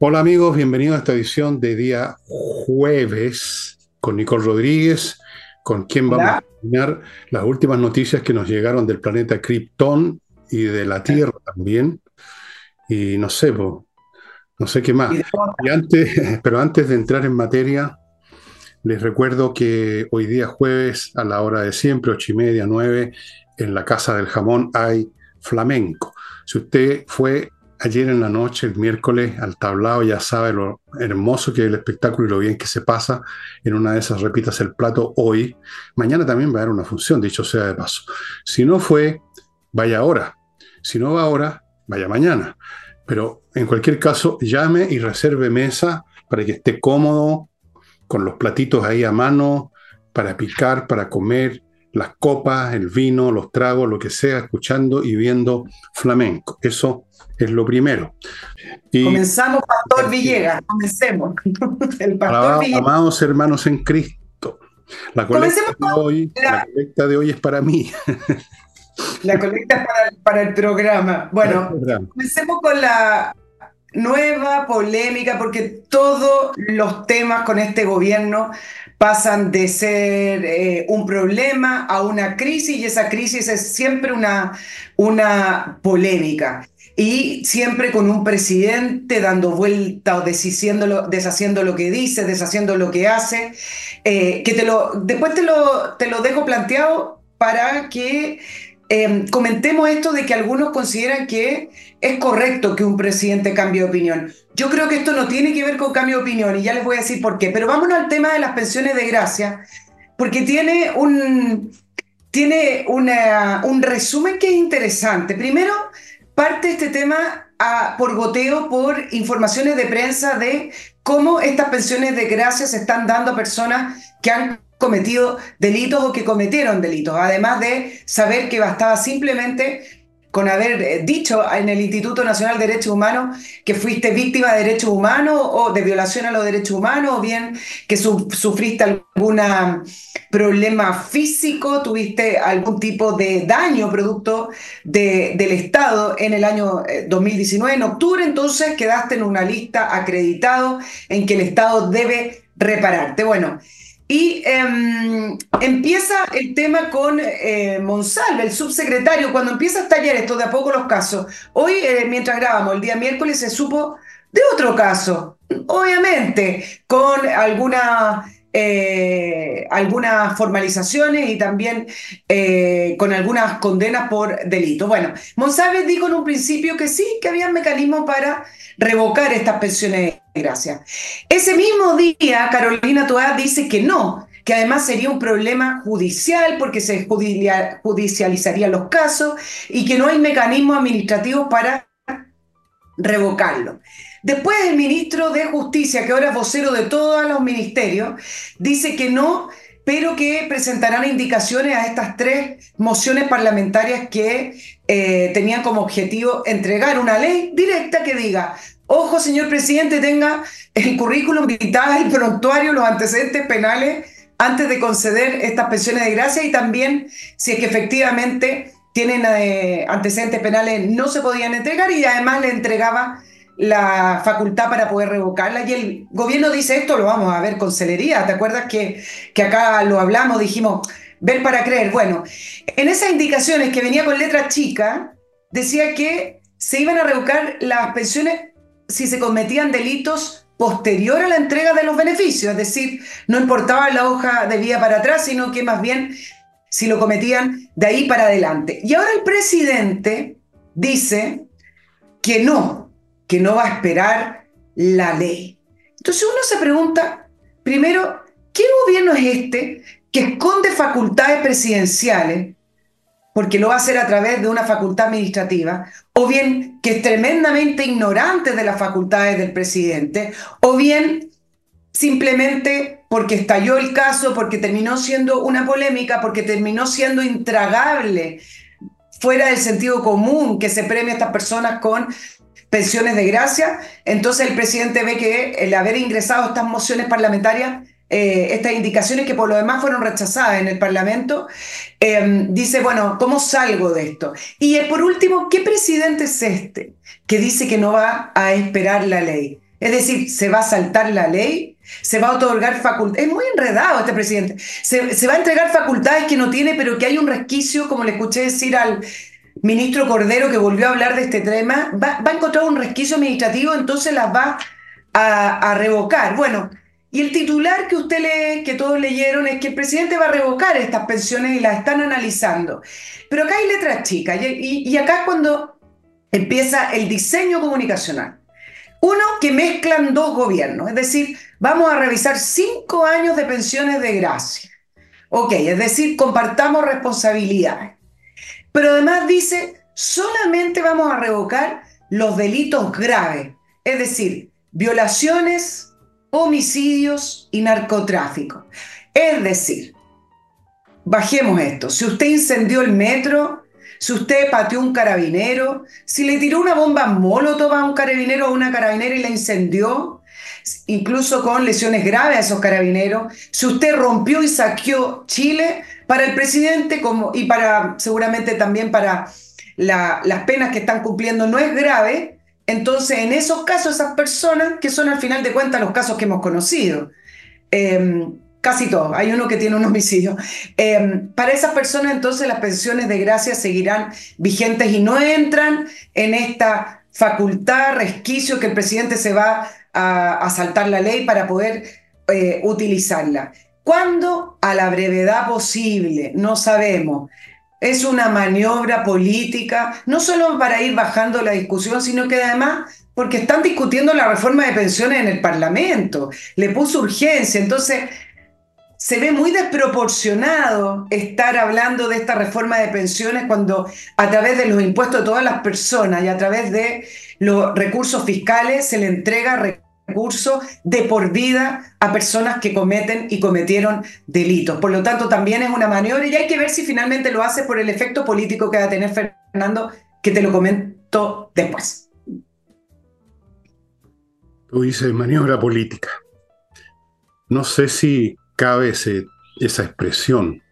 Hola amigos, bienvenidos a esta edición de día jueves con Nicole Rodríguez, con quien vamos a terminar las últimas noticias que nos llegaron del planeta Krypton y de la Tierra también. Y no sé, no sé qué más. Y antes, pero antes de entrar en materia, les recuerdo que hoy día jueves a la hora de siempre, ocho y media, nueve, en la Casa del Jamón hay flamenco. Si usted fue ayer en la noche, el miércoles, al tablado, ya sabe lo hermoso que es el espectáculo y lo bien que se pasa. En una de esas repitas el plato hoy. Mañana también va a haber una función, dicho sea de paso. Si no fue, vaya ahora. Si no va ahora, vaya mañana. Pero en cualquier caso, llame y reserve mesa para que esté cómodo, con los platitos ahí a mano, para picar, para comer, las copas, el vino, los tragos, lo que sea, escuchando y viendo flamenco. Eso es lo primero. Comenzamos, Pastor Villegas, comencemos. El Pastor Villegas. Amados hermanos en Cristo, la colecta, de hoy, la... colecta de hoy es para mí. La colecta es para, para el programa. Bueno, comencemos con la nueva polémica, porque todos los temas con este gobierno pasan de ser eh, un problema a una crisis y esa crisis es siempre una, una polémica. Y siempre con un presidente dando vuelta o deshaciendo lo que dice, deshaciendo lo que hace, eh, que te lo, después te lo, te lo dejo planteado para que Em, comentemos esto de que algunos consideran que es correcto que un presidente cambie de opinión. Yo creo que esto no tiene que ver con cambio de opinión y ya les voy a decir por qué. Pero vámonos al tema de las pensiones de gracia, porque tiene un, tiene una, un resumen que es interesante. Primero, parte este tema por goteo, por informaciones de prensa de cómo estas pensiones de gracia se están dando a personas que han cometido delitos o que cometieron delitos, además de saber que bastaba simplemente con haber eh, dicho en el Instituto Nacional de Derechos Humanos que fuiste víctima de derechos humanos o de violación a los derechos humanos, o bien que sufriste algún problema físico, tuviste algún tipo de daño producto del Estado en el año 2019, eh, en octubre, entonces quedaste en una lista acreditado en que el Estado debe repararte. Bueno, y em, empieza el tema con eh, Monsalve, el subsecretario, cuando empieza a estallar esto de a poco los casos. Hoy, eh, mientras grabamos, el día miércoles se supo de otro caso, obviamente, con alguna, eh, algunas formalizaciones y también con algunas condenas por delito. Bueno, Monsalve dijo en un principio que sí, que había mecanismos para revocar estas pensiones de gracia. Ese mismo día, Carolina Toá dice que no, que además sería un problema judicial porque se judicializarían los casos y que no hay mecanismos administrativos para revocarlo. Después el ministro de Justicia, que ahora es vocero de todos los ministerios, dice que no, pero que presentarán indicaciones a estas tres mociones parlamentarias que eh, tenían como objetivo entregar una ley directa que diga Ojo, señor presidente, tenga el currículum vital, el prontuario, los antecedentes penales antes de conceder estas pensiones de gracia y también si es que efectivamente tienen eh, antecedentes penales no se podían entregar y además le entregaba la facultad para poder revocarla y el gobierno dice esto lo vamos a ver con celería. ¿Te acuerdas que, que acá lo hablamos? Dijimos, ver para creer. Bueno, en esas indicaciones que venía con letra chica, decía que se iban a revocar las pensiones si se cometían delitos posterior a la entrega de los beneficios, es decir, no importaba la hoja de vía para atrás, sino que más bien si lo cometían de ahí para adelante. Y ahora el presidente dice que no, que no va a esperar la ley. Entonces uno se pregunta, primero, ¿qué gobierno es este que esconde facultades presidenciales porque lo va a hacer a través de una facultad administrativa, o bien que es tremendamente ignorante de las facultades del presidente, o bien simplemente porque estalló el caso, porque terminó siendo una polémica, porque terminó siendo intragable, fuera del sentido común que se premia a estas personas con pensiones de gracia, entonces el presidente ve que el haber ingresado estas mociones parlamentarias eh, estas indicaciones que por lo demás fueron rechazadas en el Parlamento, eh, dice, bueno, ¿cómo salgo de esto? Y eh, por último, ¿qué presidente es este que dice que no va a esperar la ley? Es decir, se va a saltar la ley, se va a otorgar facultades. Es muy enredado este presidente. Se, va a entregar facultades que no tiene, pero que hay un resquicio, como le escuché decir al ministro Cordero que volvió a hablar de este tema, va, a encontrar un resquicio administrativo, entonces las va a, revocar. Bueno, y el titular que usted lee, que todos leyeron, es que el presidente va a revocar estas pensiones y las están analizando. Pero acá hay letras chicas y, acá es cuando empieza el diseño comunicacional. Uno, que mezclan dos gobiernos, es decir, vamos a revisar cinco años de pensiones de gracia. Ok, es decir, compartamos responsabilidades. Pero además dice, solamente vamos a revocar los delitos graves, es decir, violaciones, homicidios y narcotráfico. Es decir, bajemos esto, si usted incendió el metro, si usted pateó un carabinero, si le tiró una bomba molotov a un carabinero o una carabinera y la incendió, incluso con lesiones graves a esos carabineros, si usted rompió y saqueó Chile, para el presidente como, y para seguramente también para las penas que están cumpliendo no es grave, entonces, en esos casos, esas personas, que son al final de cuentas los casos que hemos conocido, em, casi todos, hay uno que tiene un homicidio, em, para esas personas entonces las pensiones de gracia seguirán vigentes y no entran en esta facultad, resquicio que el presidente se va a, saltar la ley para poder eh, utilizarla. ¿Cuándo? A la brevedad posible, no sabemos es una maniobra política, no solo para ir bajando la discusión, sino que además porque están discutiendo la reforma de pensiones en el Parlamento, le puso urgencia, entonces se ve muy desproporcionado estar hablando de esta reforma de pensiones cuando a través de los impuestos de todas las personas y a través de los recursos fiscales se le entrega recursos de por vida a personas que cometen y cometieron delitos. Por lo tanto, también es una maniobra y hay que ver si finalmente lo hace por el efecto político que va a tener Fernando, que te lo comento después. Tú dices maniobra política. No sé si cabe esa expresión,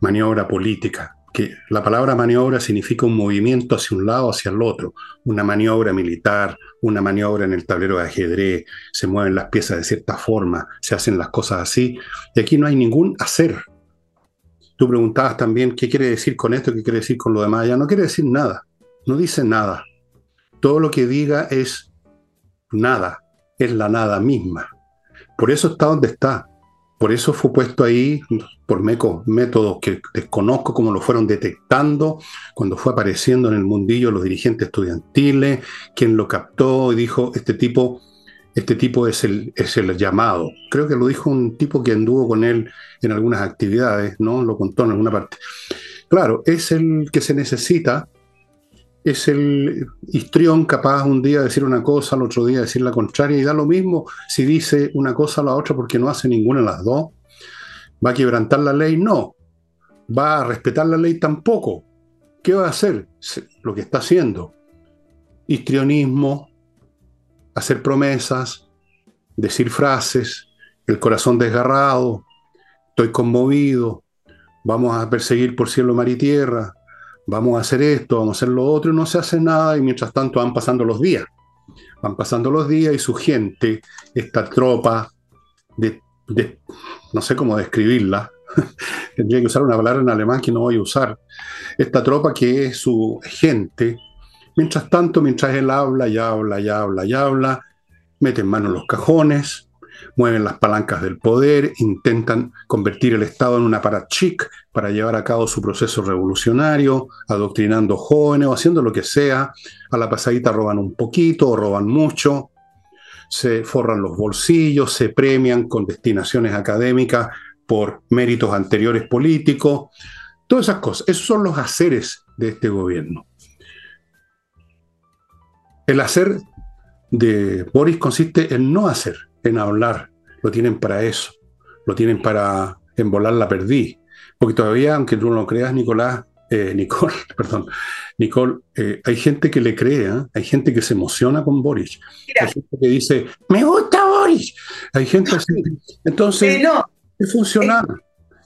maniobra política que la palabra maniobra significa un movimiento hacia un lado, hacia el otro, una maniobra militar, una maniobra en el tablero de ajedrez, se mueven las piezas de cierta forma, se hacen las cosas así, y aquí no hay ningún hacer. Tú preguntabas también qué quiere decir con esto, qué quiere decir con lo demás, ya no quiere decir nada, no dice nada. Todo lo que diga es nada, es la nada misma. Por eso está donde está. Por eso fue puesto ahí por métodos que desconozco cómo lo fueron detectando cuando fue apareciendo en el mundillo los dirigentes estudiantiles, quien lo captó y dijo, este tipo, este tipo es el, es el llamado. Creo que lo dijo un tipo que anduvo con él en algunas actividades, ¿no? Lo contó en alguna parte. Claro, es el que se necesita, es el histrión capaz un día de decir una cosa, al otro día decir la contraria, y da lo mismo si dice una cosa a la otra porque no hace ninguna de las dos ¿Va a quebrantar la ley? No. ¿Va a respetar la ley? Tampoco. ¿Qué va a hacer? Lo que está haciendo. Histrionismo, hacer promesas, decir frases, el corazón desgarrado, estoy conmovido, vamos a perseguir por cielo, mar y tierra, vamos a hacer esto, vamos a hacer lo otro, y no se hace nada y mientras tanto van pasando los días. Van pasando los días y su gente, esta tropa de no sé cómo describirla, tendría que usar una palabra en alemán que no voy a usar, esta tropa que es su gente, mientras tanto, mientras él habla y habla y habla y habla, mano en los cajones, mueven las palancas del poder, intentan convertir el Estado en una parachic para llevar a cabo su proceso revolucionario, adoctrinando jóvenes o haciendo lo que sea, a la pasadita roban un poquito o roban mucho, se forran los bolsillos, se premian con destinaciones académicas por méritos anteriores políticos, todas esas cosas. Esos son los haceres de este gobierno. El hacer de Boris consiste en no hacer, en hablar. Lo tienen para eso. Lo tienen para embolar la perdí. Porque todavía, aunque tú no lo creas, Nicolás, eh, Nicole, perdón, Nicole, eh, hay gente que le cree, ¿eh? hay gente que se emociona con Boris, hay gente que dice, me gusta Boris, hay gente así. Entonces, es funcional,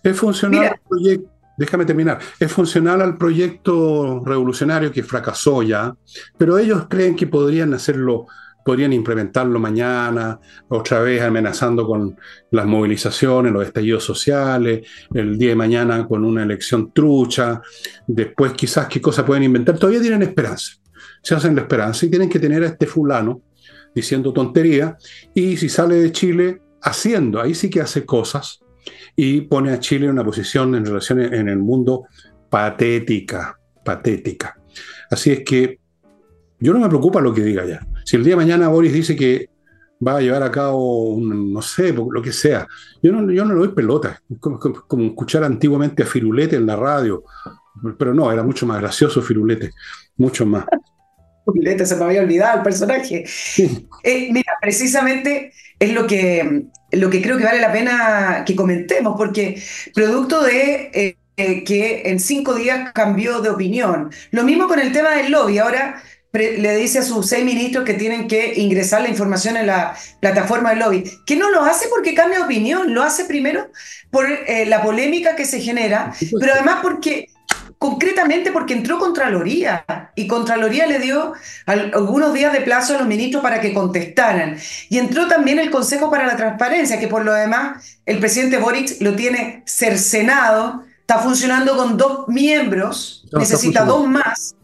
es funcional al proyecto, déjame terminar, es funcional al proyecto revolucionario que fracasó ya, pero ellos creen que podrían hacerlo podrían implementarlo mañana, otra vez amenazando con las movilizaciones, los estallidos sociales, el día de mañana con una elección trucha, después quizás qué cosa pueden inventar, todavía tienen esperanza, se hacen la esperanza y tienen que tener a este fulano diciendo tontería y si sale de Chile haciendo, ahí sí que hace cosas y pone a Chile en una posición en relación en el mundo patética, patética. Así es que yo no me preocupa lo que diga ya. Si el día de mañana Boris dice que va a llevar a cabo, un, no sé, lo que sea, yo no, yo no le doy pelota. Es como, como, escuchar antiguamente a Firulete en la radio. Pero no, era mucho más gracioso Firulete, mucho más. Firulete, se me había olvidado el personaje. Eh, mira, precisamente es lo que, lo que creo que vale la pena que comentemos, porque producto de eh, eh, que en cinco días cambió de opinión. Lo mismo con el tema del lobby. Ahora le dice a sus seis ministros que tienen que ingresar la información en la plataforma del lobby, que no lo hace porque cambia de opinión, lo hace primero por eh, la polémica que se genera, pero además porque concretamente porque entró Contraloría y Contraloría le dio algunos días de plazo a los ministros para que contestaran. Y entró también el Consejo para la Transparencia, que por lo demás el presidente Boric lo tiene cercenado, está funcionando con dos miembros, necesita dos más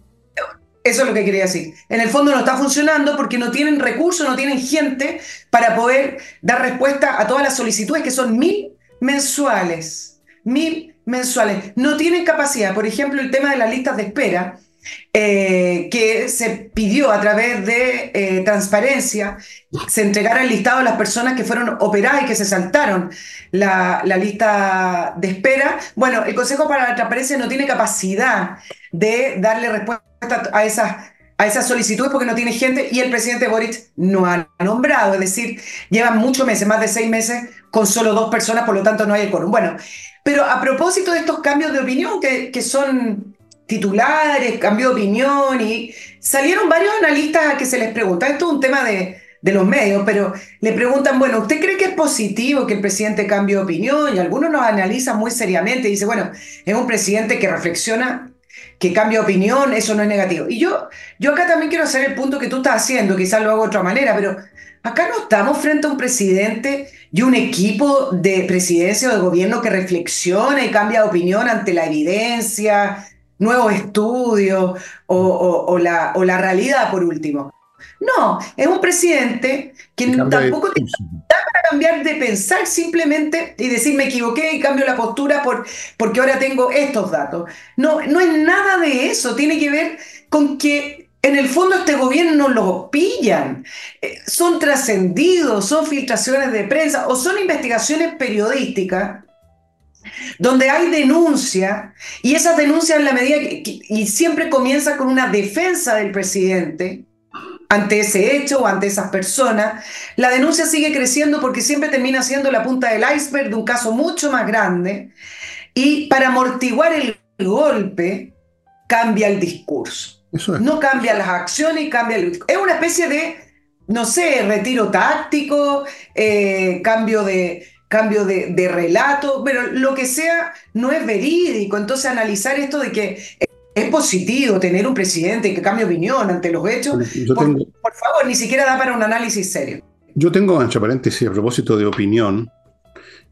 eso es lo que quería decir. En el fondo no está funcionando porque no tienen recursos, no tienen gente para poder dar respuesta a todas las solicitudes, que son mil mensuales. Mil mensuales. No tienen capacidad. Por ejemplo, el tema de las listas de espera, eh, que se pidió a través de eh, transparencia, se entregara el listado a las personas que fueron operadas y que se saltaron la, la lista de espera. Bueno, el Consejo para la Transparencia no tiene capacidad de darle respuesta a esas, a esas solicitudes porque no tiene gente y el presidente Boric no ha nombrado, es decir, llevan muchos meses, más de seis meses, con solo dos personas, por lo tanto no hay el quórum. Bueno, pero a propósito de estos cambios de opinión que, que son titulares, cambio de opinión y salieron varios analistas a que se les pregunta, esto es un tema de, de los medios, pero le preguntan, bueno, ¿usted cree que es positivo que el presidente cambie de opinión? Y algunos nos analizan muy seriamente y dice, bueno, es un presidente que reflexiona que cambia opinión, eso no es negativo. Y yo, yo acá también quiero hacer el punto que tú estás haciendo, quizás lo hago de otra manera, pero acá no estamos frente a un presidente y un equipo de presidencia o de gobierno que reflexiona y cambia de opinión ante la evidencia, nuevos estudios o, la, o la realidad, por último. No, es un presidente que tampoco tiene para cambiar de pensar simplemente y decir me equivoqué y cambio la postura por, porque ahora tengo estos datos. No, no es nada de eso, tiene que ver con que en el fondo este gobierno lo pillan, eh, son trascendidos, son filtraciones de prensa o son investigaciones periodísticas donde hay denuncia y esas denuncias en la medida y siempre comienza con una defensa del presidente ante ese hecho o ante esas personas, la denuncia sigue creciendo porque siempre termina siendo la punta del iceberg de un caso mucho más grande y para amortiguar el golpe cambia el discurso. No cambia las acciones y cambia el discurso. Es una especie de, no sé, retiro táctico, eh, cambio de, cambio de, de, relato, pero lo que sea no es verídico. Entonces analizar esto de que es positivo tener un presidente que cambie opinión ante los hechos. Por, favor, ni siquiera da para un análisis serio. Yo tengo, ancho paréntesis, a propósito de opinión,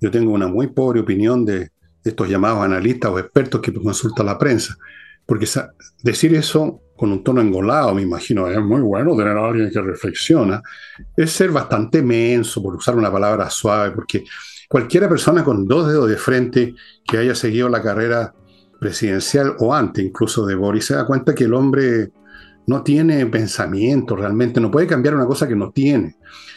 yo tengo una muy pobre opinión de estos llamados analistas o expertos que consulta la prensa. Porque decir eso con un tono engolado, me imagino, es muy bueno tener a alguien que reflexiona, es ser bastante menso, por usar una palabra suave, porque cualquiera persona con dos dedos de frente que haya seguido la carrera presidencial o antes incluso de Boris, se da cuenta que el hombre no tiene pensamiento realmente, no puede cambiar una cosa que no tiene.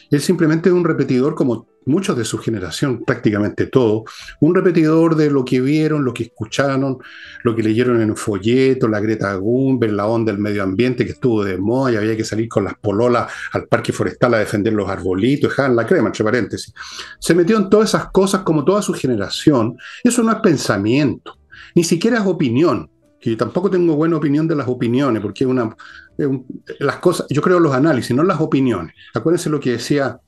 Él simplemente es un repetidor como muchos de su generación, prácticamente todo, un repetidor de lo que vieron, lo que escucharon, lo que leyeron en un folleto, la Greta Thunberg, la onda del medio ambiente que estuvo de moda y había que salir con las pololas al parque forestal a defender los arbolitos, dejaban la crema, entre paréntesis. Se metió en todas esas cosas como toda su generación. Eso no es pensamiento. Ni siquiera es opinión, que yo tampoco tengo buena opinión de las opiniones, porque una, las cosas, yo creo los análisis, no las opiniones. Acuérdense lo que decía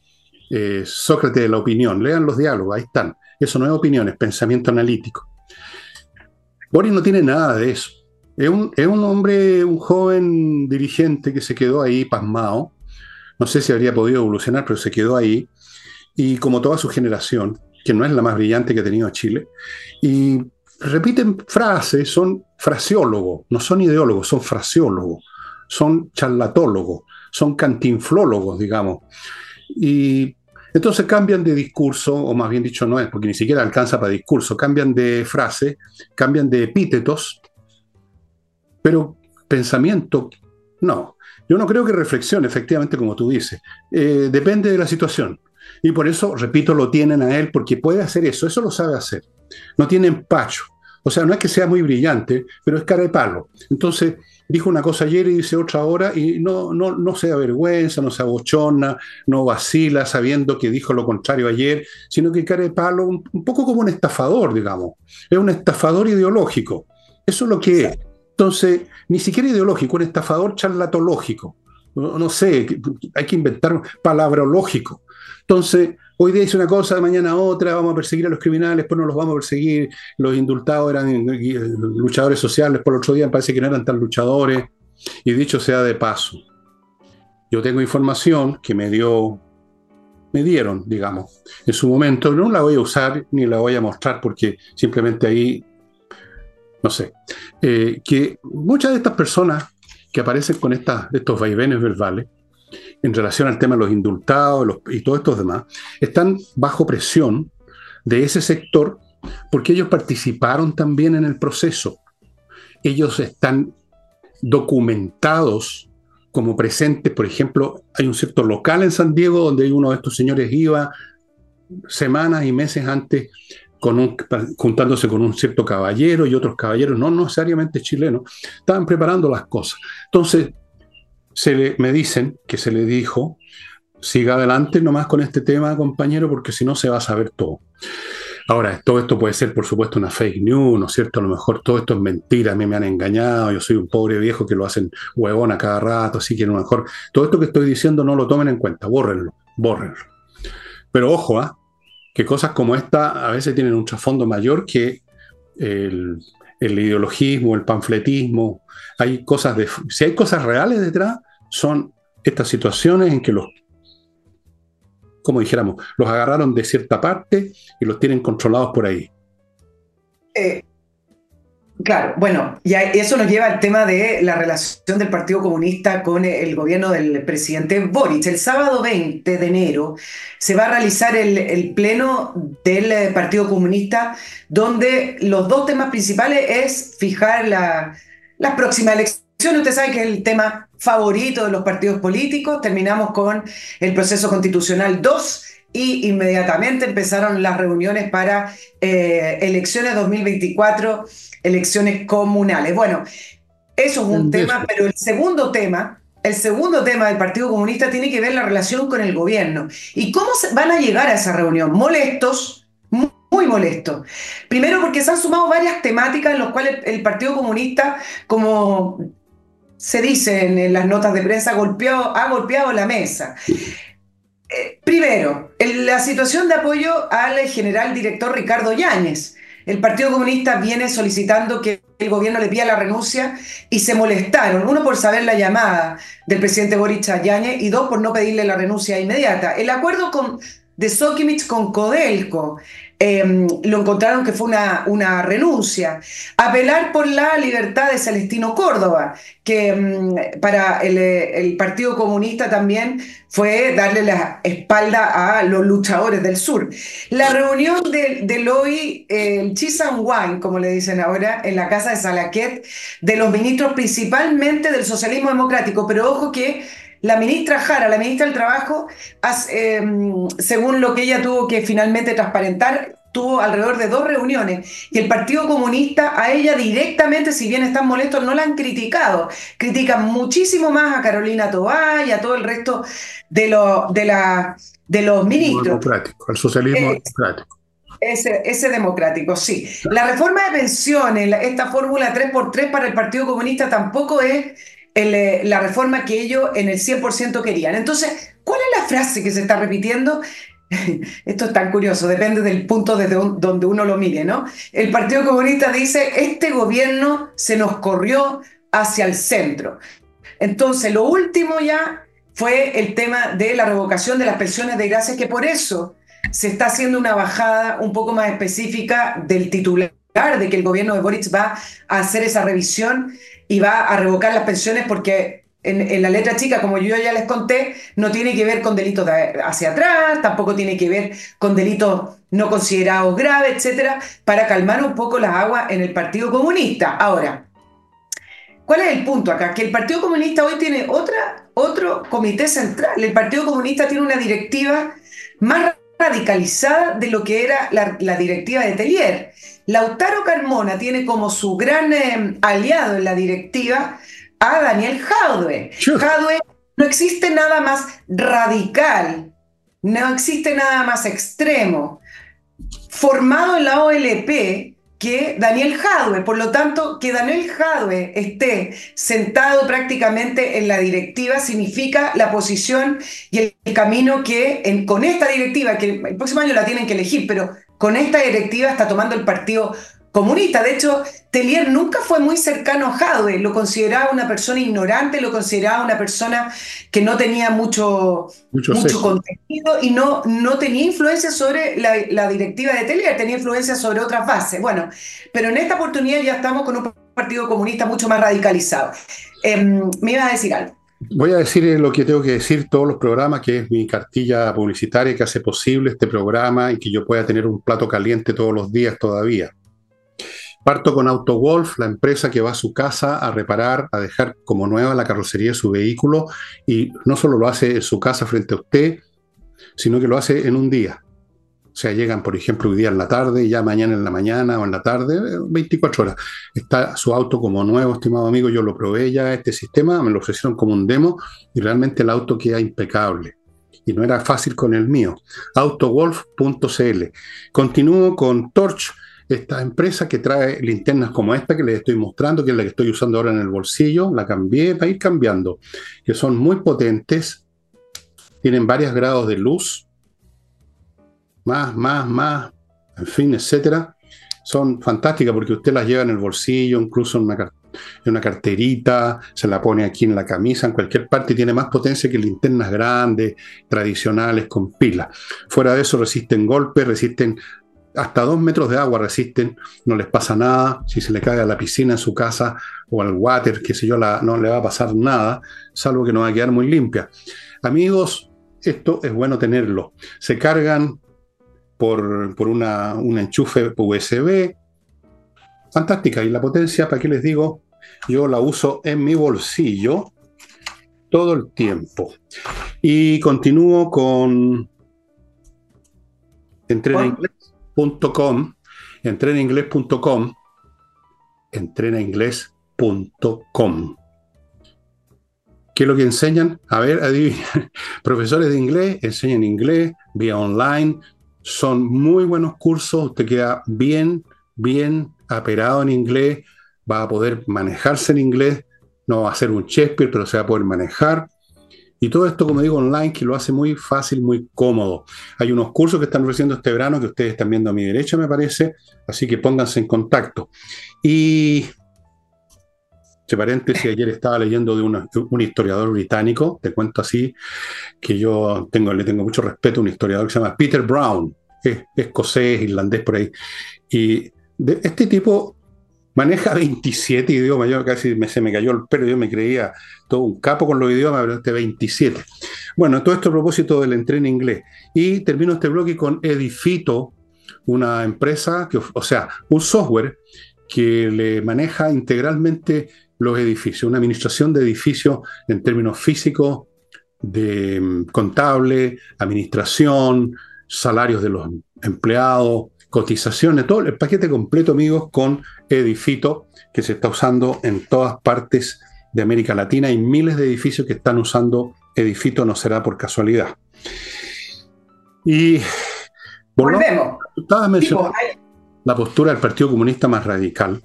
eh, Sócrates de la opinión, lean los diálogos, ahí están. Eso no es opinión, es pensamiento analítico. Boris no tiene nada de eso. Es un, es un hombre, un joven dirigente que se quedó ahí pasmado, no sé si habría podido evolucionar, pero se quedó ahí, y como toda su generación, que no es la más brillante que ha tenido Chile, y repiten frases, son fraseólogos, no son ideólogos, son fraseólogos, son charlatólogos, son cantinflólogos, digamos. Y entonces cambian de discurso, o más bien dicho no es, porque ni siquiera alcanza para discurso, cambian de frase, cambian de epítetos, pero pensamiento, no. Yo no creo que reflexione, efectivamente, como tú dices. Eh, depende de la situación. Y por eso, repito, lo tienen a él, porque puede hacer eso, eso lo sabe hacer. No tiene empacho. O sea, no es que sea muy brillante, pero es cara de palo. Entonces, dijo una cosa ayer y dice otra ahora y no, no, no se avergüenza, no se abochona, no vacila sabiendo que dijo lo contrario ayer, sino que cara de palo, un, poco como un estafador, digamos. Es un estafador ideológico. Eso es lo que es. Entonces, ni siquiera ideológico, un estafador charlatológico. No, no sé, hay que inventar palabra lógico. Entonces, hoy día dice una cosa, mañana otra, vamos a perseguir a los criminales, después no los vamos a perseguir, los indultados eran luchadores sociales, por el otro día parece que no eran tan luchadores, y dicho sea de paso, yo tengo información que me dio, me dieron, digamos, en su momento, no la voy a usar ni la voy a mostrar porque simplemente ahí, no sé, eh, que muchas de estas personas que aparecen con estos vaivenes verbales, en relación al tema de los indultados y todos estos demás, están bajo presión de ese sector porque ellos participaron también en el proceso. Ellos están documentados como presentes, por ejemplo, hay un cierto local en San Diego donde uno de estos señores iba semanas y meses antes con juntándose con un cierto caballero y otros caballeros, no necesariamente chilenos, estaban preparando las cosas. Entonces, se le, me dicen que se le dijo, siga adelante nomás con este tema, compañero, porque si no se va a saber todo. Ahora, todo esto puede ser, por supuesto, una fake news, ¿no es cierto? A lo mejor todo esto es mentira, a mí me han engañado, yo soy un pobre viejo que lo hacen huevón a cada rato, así que a lo mejor todo esto que estoy diciendo no lo tomen en cuenta, bórrenlo, bórrenlo. Pero ojo, ¿ah? que cosas como esta a veces tienen un trasfondo mayor que el, el ideologismo, el panfletismo. Hay cosas de, si hay cosas reales detrás, son estas situaciones en que los, como dijéramos, los agarraron de cierta parte y los tienen controlados por ahí. Eh, claro, bueno, y eso nos lleva al tema de la relación del Partido Comunista con el gobierno del presidente Boric. El sábado 20 de enero se va a realizar el, pleno del Partido Comunista, donde los dos temas principales es fijar la, las próximas elecciones Usted sabe que es el tema favorito de los partidos políticos. Terminamos con el proceso constitucional 2 y inmediatamente empezaron las reuniones para eh, elecciones 2024, elecciones comunales. Bueno, eso es un tema, pero el segundo tema, el segundo tema del Partido Comunista tiene que ver la relación con el gobierno. ¿Y cómo van a llegar a esa reunión? Molestos, muy molestos. Primero porque se han sumado varias temáticas en las cuales el Partido Comunista, como se dice en las notas de prensa, ha golpeado la mesa. Eh, primero, la situación de apoyo al general director Ricardo Yáñez. El Partido Comunista viene solicitando que el gobierno le pida la renuncia y se molestaron. Uno por saber la llamada del presidente Boric a Yáñez y dos por no pedirle la renuncia inmediata. El acuerdo con, de Sokimich con Codelco Em, lo encontraron que fue una, una, renuncia. Apelar por la libertad de Celestino Córdoba, que em, para el, Partido Comunista también fue darle la espalda a los luchadores del sur. La reunión del de hoy, el Chisan Wine, como le dicen ahora, en la casa de Salaquet, de los ministros principalmente del socialismo democrático, pero ojo que la ministra Jara, la ministra del Trabajo, em, según lo que ella tuvo que finalmente transparentar, tuvo alrededor de dos reuniones y el Partido Comunista a ella directamente, si bien están molestos, no la han criticado. Critican muchísimo más a Carolina Tobá y a todo el resto de, de, la, de los ministros. Democrático, el socialismo democrático. Ese, ese, democrático, sí. La reforma de pensiones, esta fórmula 3x3 para el Partido Comunista tampoco es eh, la reforma que ellos en el 100% querían. Entonces, ¿cuál es la frase que se está repitiendo? Esto es tan curioso, depende del punto desde donde uno lo mire, ¿no? El Partido Comunista dice, este gobierno se nos corrió hacia el centro. Entonces, lo último ya fue el tema de la revocación de las pensiones de gracia, que por eso se está haciendo una bajada un poco más específica del titular de que el gobierno de Boric va a hacer esa revisión y va a revocar las pensiones porque en, la letra chica, como yo ya les conté, no tiene que ver con delitos hacia atrás, tampoco tiene que ver con delitos no considerados graves, etcétera, para calmar un poco las aguas en el Partido Comunista. Ahora, ¿cuál es el punto acá? Que el Partido Comunista hoy tiene otro comité central. El Partido Comunista tiene una directiva más radicalizada de lo que era la, directiva de Tellier. Lautaro Carmona tiene como su gran eh, aliado en la directiva a Daniel Jadwe. Jadwe no existe nada más radical, no existe nada más extremo, formado en la OLP que Daniel Jadwe. Por lo tanto, que Daniel Jadwe esté sentado prácticamente en la directiva significa la posición y el, camino que con esta directiva, que el próximo año la tienen que elegir, pero con esta directiva está tomando el partido comunista. De hecho, Tellier nunca fue muy cercano a Jadwe, lo consideraba una persona ignorante, lo consideraba una persona que no tenía mucho, mucho, contenido y no, no tenía influencia sobre la, directiva de Tellier, tenía influencia sobre otras bases. Bueno, pero en esta oportunidad ya estamos con un partido comunista mucho más radicalizado. Em, me iba a decir algo. Voy a decir lo que tengo que decir todos los programas, que es mi cartilla publicitaria que hace posible este programa y que yo pueda tener un plato caliente todos los días todavía. Parto con AutoWolf, la empresa que va a su casa a reparar, a dejar como nueva la carrocería de su vehículo y no solo lo hace en su casa frente a usted, sino que lo hace en un día. Sea, llegan, por ejemplo, hoy día en la tarde, ya mañana en la mañana o en la tarde, 24 horas. Está su auto como nuevo, estimado amigo, yo lo probé ya, este sistema, me lo ofrecieron como un demo y realmente el auto queda impecable. Y no era fácil con el mío. Autowolf.cl. Continúo con Torch esta empresa que trae linternas como esta que les estoy mostrando, que es la que estoy usando ahora en el bolsillo, la cambié para ir cambiando, que son muy potentes, tienen varios grados de luz, más, más, más, en fin, etcétera. Son fantásticas porque usted las lleva en el bolsillo, incluso en una, carterita, se la pone aquí en la camisa, en cualquier parte, y tiene más potencia que linternas grandes, tradicionales, con pilas. Fuera de eso resisten golpes, resisten hasta dos metros de agua resisten, no les pasa nada. Si se le cae a la piscina en su casa o al water, que sé yo, no le va a pasar nada, salvo que no va a quedar muy limpia. Amigos, esto es bueno tenerlo. Se cargan por, una, un enchufe USB. Fantástica. Y la potencia, ¿para qué les digo? Yo la uso en mi bolsillo todo el tiempo. Y continúo con... Entrena inglés .com, entrenainglés.com, entrenainglés.com. ¿Qué es lo que enseñan? A ver, profesores de inglés enseñan inglés vía online, son muy buenos cursos, usted queda bien, bien aperado en inglés, va a poder manejarse en inglés, no va a ser un Shakespeare, pero se va a poder manejar. Y todo esto, como digo, online, que lo hace muy fácil, muy cómodo. Hay unos cursos que están ofreciendo este verano que ustedes están viendo a mi derecha, me parece, así que pónganse en contacto. Y, entre paréntesis, ayer estaba leyendo de un historiador británico, te cuento así, que yo tengo, le tengo mucho respeto a un historiador que se llama Peter Brown, es escocés, irlandés por ahí. Y de, este tipo maneja 27 idiomas, yo casi me, se me cayó el pelo, yo me creía todo un capo con los idiomas, pero este 27. Bueno, todo esto a propósito del entreno inglés. Y termino este bloque con Edifito, una empresa, que, o sea, un software que le maneja integralmente los edificios, una administración de edificios en términos físicos, de mm, contable, administración, salarios de los empleados, cotizaciones, todo el paquete completo, amigos, con Edifito, que se está usando en todas partes de América Latina. Hay miles de edificios que están usando Edifito, no será por casualidad. Y volvemos. Estabas mencionando la postura del Partido Comunista más radical.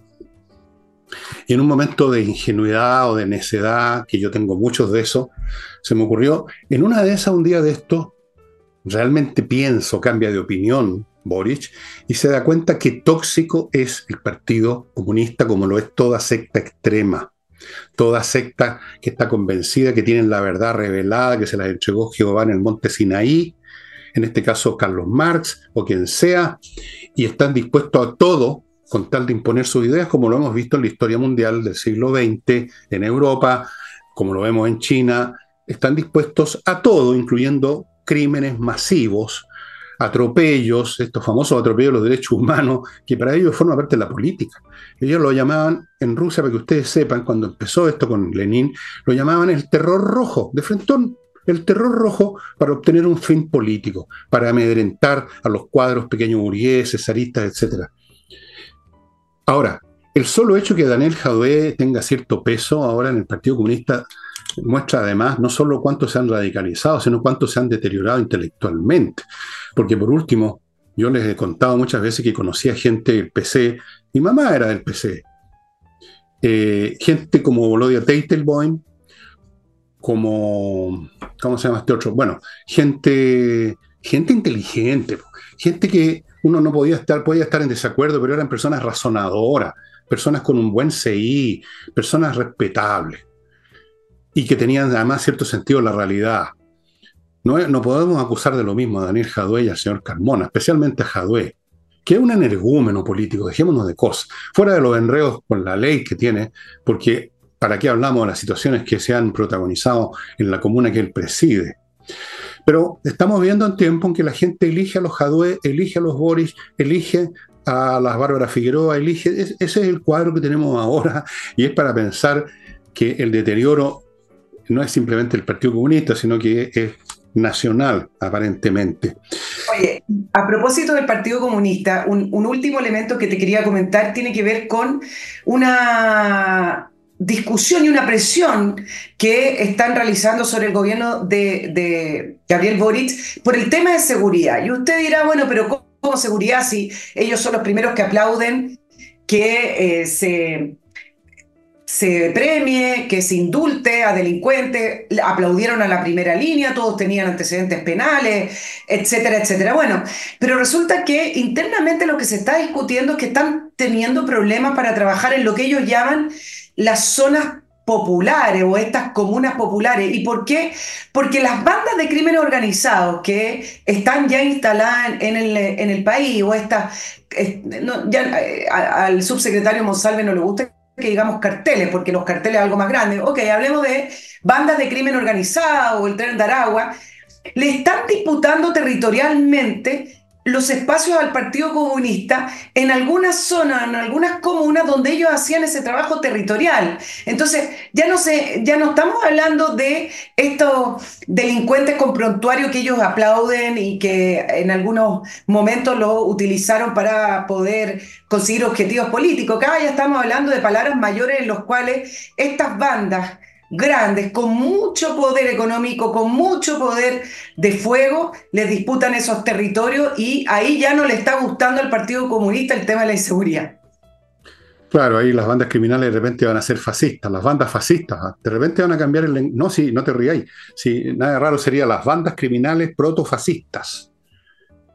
Y en un momento de ingenuidad o de necedad, que yo tengo muchos de eso, se me ocurrió, en una de esas, un día de esto, realmente pienso, cambia de opinión, Boric, y se da cuenta que tóxico es el Partido Comunista como lo es toda secta extrema. Toda secta que está convencida que tienen la verdad revelada, que se la entregó Jehová en el monte Sinaí, en este caso Carlos Marx o quien sea, y están dispuestos a todo con tal de imponer sus ideas, como lo hemos visto en la historia mundial del siglo XX, en Europa, como lo vemos en China, están dispuestos a todo, incluyendo crímenes masivos, atropellos, estos famosos atropellos de los derechos humanos, que para ellos forman parte de la política. Ellos lo llamaban en Rusia, para que ustedes sepan, cuando empezó esto con Lenin, lo llamaban el terror rojo, de frentón, el terror rojo para obtener un fin político, para amedrentar a los cuadros pequeños burgueses, zaristas, etc. Ahora, el solo hecho que Daniel Jadwe tenga cierto peso ahora en el Partido Comunista muestra además no solo cuánto se han radicalizado, sino cuánto se han deteriorado intelectualmente. Porque por último, yo les he contado muchas veces que conocía gente del PC, mi mamá era del PC, eh, gente como Volodia Teitelboim, como, ¿cómo se llama este otro? Bueno, gente, gente inteligente, gente que uno no podía estar, podía estar en desacuerdo, pero eran personas razonadoras, personas con un buen CI, personas respetables y que tenían además cierto sentido la realidad. No, no, podemos acusar de lo mismo a Daniel Jadue y al señor Carmona, especialmente a Jadue, que es un energúmeno político, dejémonos de cosas, fuera de los enredos con la ley que tiene, porque ¿para qué hablamos de las situaciones que se han protagonizado en la comuna que él preside? Pero estamos viendo un tiempo en que la gente elige a los Jadue, elige a los Boris, elige a las Bárbara Figueroa, elige, ese es el cuadro que tenemos ahora y es para pensar que el deterioro no es simplemente el Partido Comunista, sino que es nacional, aparentemente. Oye, a propósito del Partido Comunista, un, último elemento que te quería comentar tiene que ver con una discusión y una presión que están realizando sobre el gobierno de, Gabriel Boric por el tema de seguridad. Y usted dirá, bueno, pero ¿cómo seguridad si ellos son los primeros que aplauden que eh, se se premie, que se indulte a delincuentes, aplaudieron a la primera línea, todos tenían antecedentes penales, etcétera, etcétera. Bueno, pero resulta que internamente lo que se está discutiendo es que están teniendo problemas para trabajar en lo que ellos llaman las zonas populares o estas comunas populares. ¿Y por qué? Porque las bandas de crimen organizado que están ya instaladas en el, en el país o estas... ya, eh, al subsecretario Monsalve no le gusta que digamos carteles, porque los carteles es algo más grande. Ok, hablemos de bandas de crimen organizado el tren de Aragua. Le están disputando territorialmente los espacios al Partido Comunista en algunas zonas, en algunas comunas donde ellos hacían ese trabajo territorial. Entonces, ya no ya no estamos hablando de estos delincuentes con prontuario que ellos aplauden y que en algunos momentos lo utilizaron para poder conseguir objetivos políticos. Acá ya estamos hablando de palabras mayores en los cuales estas bandas grandes, con mucho poder económico, con mucho poder de fuego, les disputan esos territorios y ahí ya no le está gustando al Partido Comunista el tema de la inseguridad. Claro, ahí las bandas criminales de repente van a ser fascistas, las bandas fascistas, ¿ah? de repente van a cambiar el... No, sí, no te ríais, sí, nada raro sería las bandas criminales protofascistas,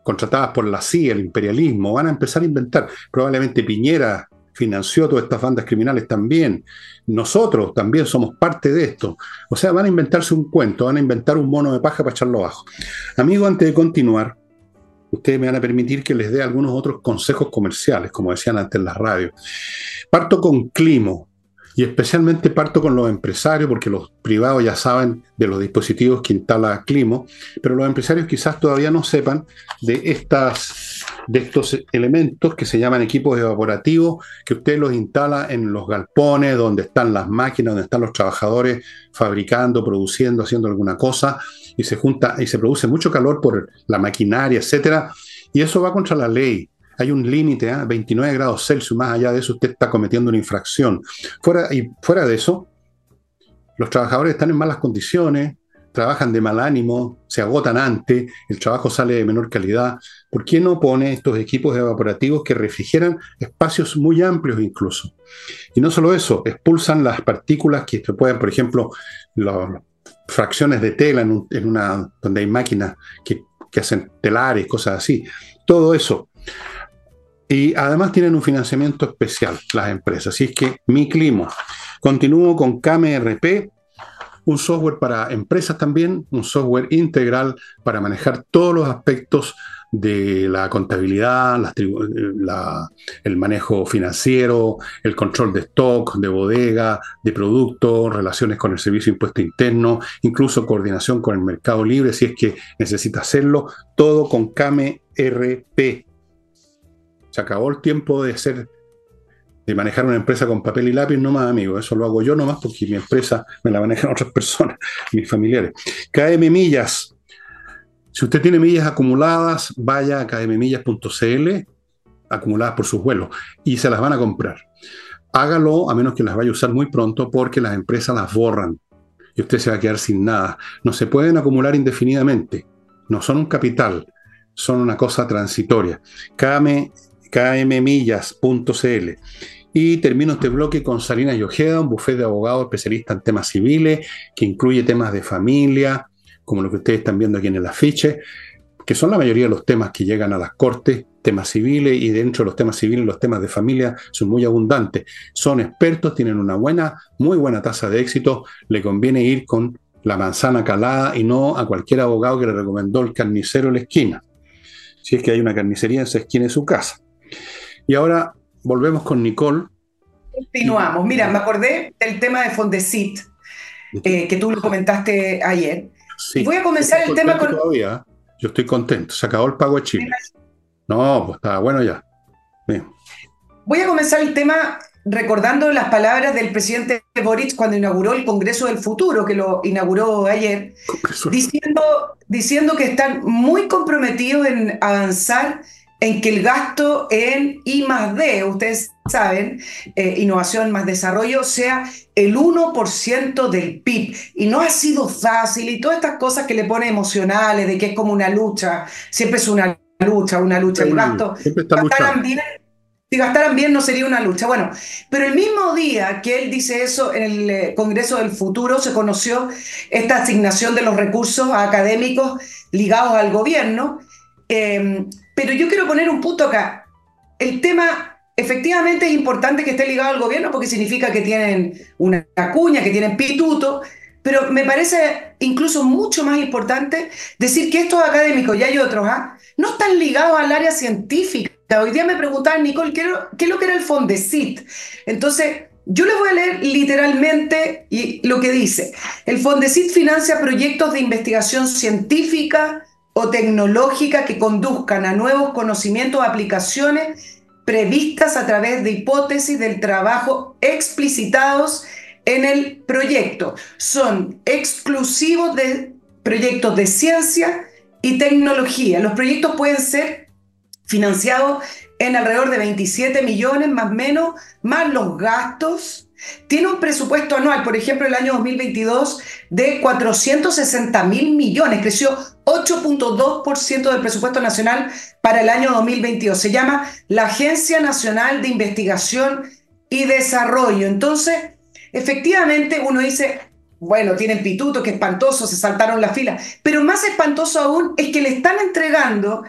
contratadas por la CIA, el imperialismo, van a empezar a inventar, probablemente Piñera financió todas estas bandas criminales también. Nosotros también somos parte de esto. O sea, van a inventarse un cuento, van a inventar un mono de paja para echarlo abajo. Amigo, antes de continuar, ustedes me van a permitir que les dé algunos otros consejos comerciales, como decían antes en las radios. Parto con Climo, y especialmente parto con los empresarios, porque los privados ya saben de los dispositivos que instala Climo, pero los empresarios quizás todavía no sepan de, estas, de estos elementos que se llaman equipos evaporativos, que usted los instala en los galpones, donde están las máquinas, donde están los trabajadores fabricando, produciendo, haciendo alguna cosa, y se junta y se produce mucho calor por la maquinaria, etcétera, y eso va contra la ley hay un límite, a ¿eh? 29 grados Celsius, más allá de eso usted está cometiendo una infracción. Fuera, y fuera de eso, los trabajadores están en malas condiciones, trabajan de mal ánimo, se agotan antes, el trabajo sale de menor calidad. ¿Por qué no pone estos equipos evaporativos que refrigeran espacios muy amplios incluso? Y no solo eso, expulsan las partículas que se pueden, por ejemplo, las fracciones de tela en, una donde hay máquinas que, que hacen telares, cosas así. Todo eso y además tienen un financiamiento especial las empresas. Así es que mi clima, Continúo con KMRP, un software para empresas también, un software integral para manejar todos los aspectos de la contabilidad, el manejo financiero, el control de stock, de bodega, de productos, relaciones con el servicio de impuesto interno, incluso coordinación con el mercado libre si es que necesita hacerlo, todo con KMRP. Se acabó el tiempo de hacer de manejar una empresa con papel y lápiz, no más, amigo. Eso lo hago yo nomás porque mi empresa me la manejan otras personas, mis familiares. KM Millas, si usted tiene millas acumuladas, vaya a kmmillas.cl, acumuladas por sus vuelos, y se las van a comprar. Hágalo a menos que las vaya a usar muy pronto porque las empresas las borran y usted se va a quedar sin nada. No se pueden acumular indefinidamente. No son un capital, son una cosa transitoria. KM, kmmillas.cl. Y termino este bloque con Salinas Yojeda, un bufete de abogados especialista en temas civiles, que incluye temas de familia, como lo que ustedes están viendo aquí en el afiche, que son la mayoría de los temas que llegan a las cortes, temas civiles, y dentro de los temas civiles los temas de familia son muy abundantes. Son expertos, tienen una buena, muy buena tasa de éxito, le conviene ir con la manzana calada y no a cualquier abogado que le recomendó el carnicero en la esquina, si es que hay una carnicería en esa esquina de su casa. Y ahora volvemos con Nicole. Continuamos. Mira, me acordé del tema de Fondesit, eh, que tú lo comentaste ayer. Voy a comenzar el tema con... Todavía. Yo estoy contento. Se acabó el pago de Chile. No, pues está bueno ya. Voy a comenzar el tema recordando las palabras del presidente Boric cuando inauguró el Congreso del Futuro, que lo inauguró ayer, diciendo, diciendo que están muy comprometidos en avanzar en que el gasto en I más D, ustedes saben, eh, innovación más desarrollo, sea el 1% del PIB. Y no ha sido fácil y todas estas cosas que le pone emocionales, de que es como una lucha, siempre es una lucha, una lucha. El gasto, gastaran bien, si gastaran bien no sería una lucha. Bueno, pero el mismo día que él dice eso en el eh, Congreso del Futuro se conoció esta asignación de los recursos académicos ligados al gobierno. Eh, pero yo quiero poner un punto acá. El tema efectivamente es importante que esté ligado al gobierno porque significa que tienen una cuña, que tienen pituto, pero me parece incluso mucho más importante decir que estos académicos, y hay otros, ¿ah? no están ligados al área científica. Hoy día me preguntaban, Nicole, ¿qué, ¿qué es lo que era el Fondesit? Entonces, yo les voy a leer literalmente lo que dice. El Fondesit financia proyectos de investigación científica, o tecnológica que conduzcan a nuevos conocimientos o aplicaciones previstas a través de hipótesis del trabajo explicitados en el proyecto. Son exclusivos de proyectos de ciencia y tecnología. Los proyectos pueden ser financiados en alrededor de 27 millones más o menos, más los gastos tiene un presupuesto anual, por ejemplo, el año 2022 de 460 mil millones, creció 8.2% del presupuesto nacional para el año 2022. Se llama la Agencia Nacional de Investigación y Desarrollo. Entonces, efectivamente, uno dice, bueno, tienen pituto, que espantoso, se saltaron la fila, pero más espantoso aún es que le están entregando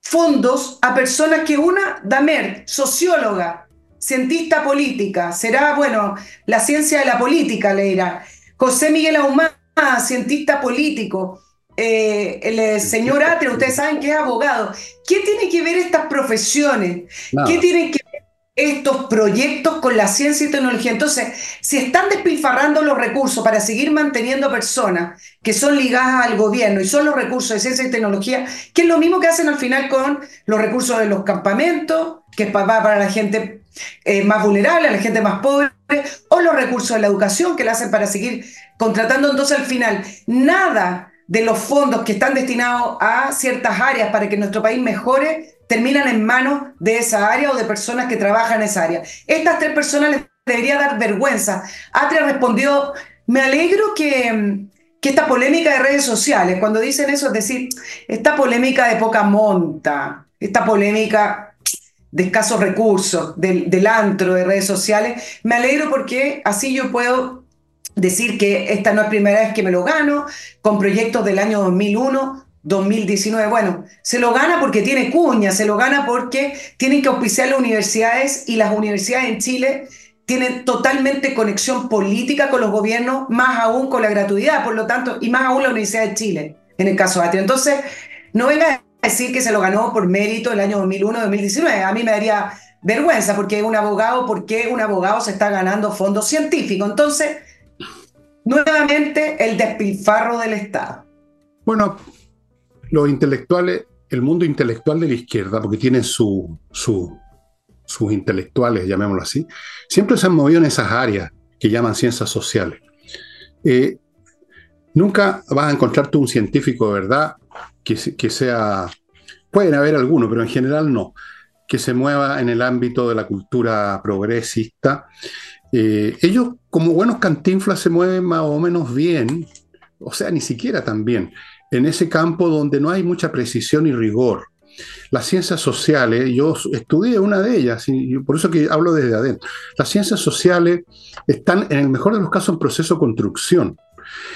fondos a personas que una, Damer, socióloga, cientista política, será, bueno, la ciencia de la política, le dirá. José Miguel Ahumada, cientista político. Eh, el eh, señor Atre, ustedes saben que es abogado. ¿Qué tiene que ver estas profesiones? ¿Qué tienen que ver estos proyectos con la ciencia y tecnología? Entonces, si están despilfarrando los recursos para seguir manteniendo personas que son ligadas al gobierno y son los recursos de ciencia y tecnología, que es lo mismo que hacen al final con los recursos de los campamentos, que va para la gente eh, más vulnerable, a la gente más pobre, o los recursos de la educación que la hacen para seguir contratando. Entonces, al final, nada de los fondos que están destinados a ciertas áreas para que nuestro país mejore terminan en manos de esa área o de personas que trabajan en esa área. Estas tres personas les debería dar vergüenza. Atria respondió, me alegro que, que esta polémica de redes sociales, cuando dicen eso, es decir, esta polémica de poca monta, esta polémica de escasos recursos, del, antro, de redes sociales. Me alegro porque así yo puedo decir que esta no es primera vez que me lo gano, con proyectos del año 2001, 2019. Bueno, se lo gana porque tiene cuña, se lo gana porque tienen que auspiciar las universidades y las universidades en Chile tiene totalmente conexión política con los gobiernos, más aún con la gratuidad, por lo tanto, y más aún la Universidad de Chile, en el caso de Atria. Entonces, no venga decir que se lo ganó por mérito el año 2001-2019. A mí me daría vergüenza porque un abogado, porque un abogado se está ganando fondos científicos. Entonces, nuevamente el despilfarro del Estado. Bueno, los intelectuales, el mundo intelectual de la izquierda, porque tiene su, sus intelectuales, llamémoslo así, siempre se han movido en esas áreas que llaman ciencias sociales. Eh, nunca vas a encontrarte un científico de verdad que, sea, pueden haber algunos, pero en general no, que se mueva en el ámbito de la cultura progresista. Eh, ellos, como buenos cantinflas, se mueven más o menos bien, o sea, ni siquiera tan bien, en ese campo donde no hay mucha precisión y rigor. Las ciencias sociales, yo estudié una de ellas, y por eso que hablo desde adentro. Las ciencias sociales están, en el mejor de los casos, en proceso de construcción.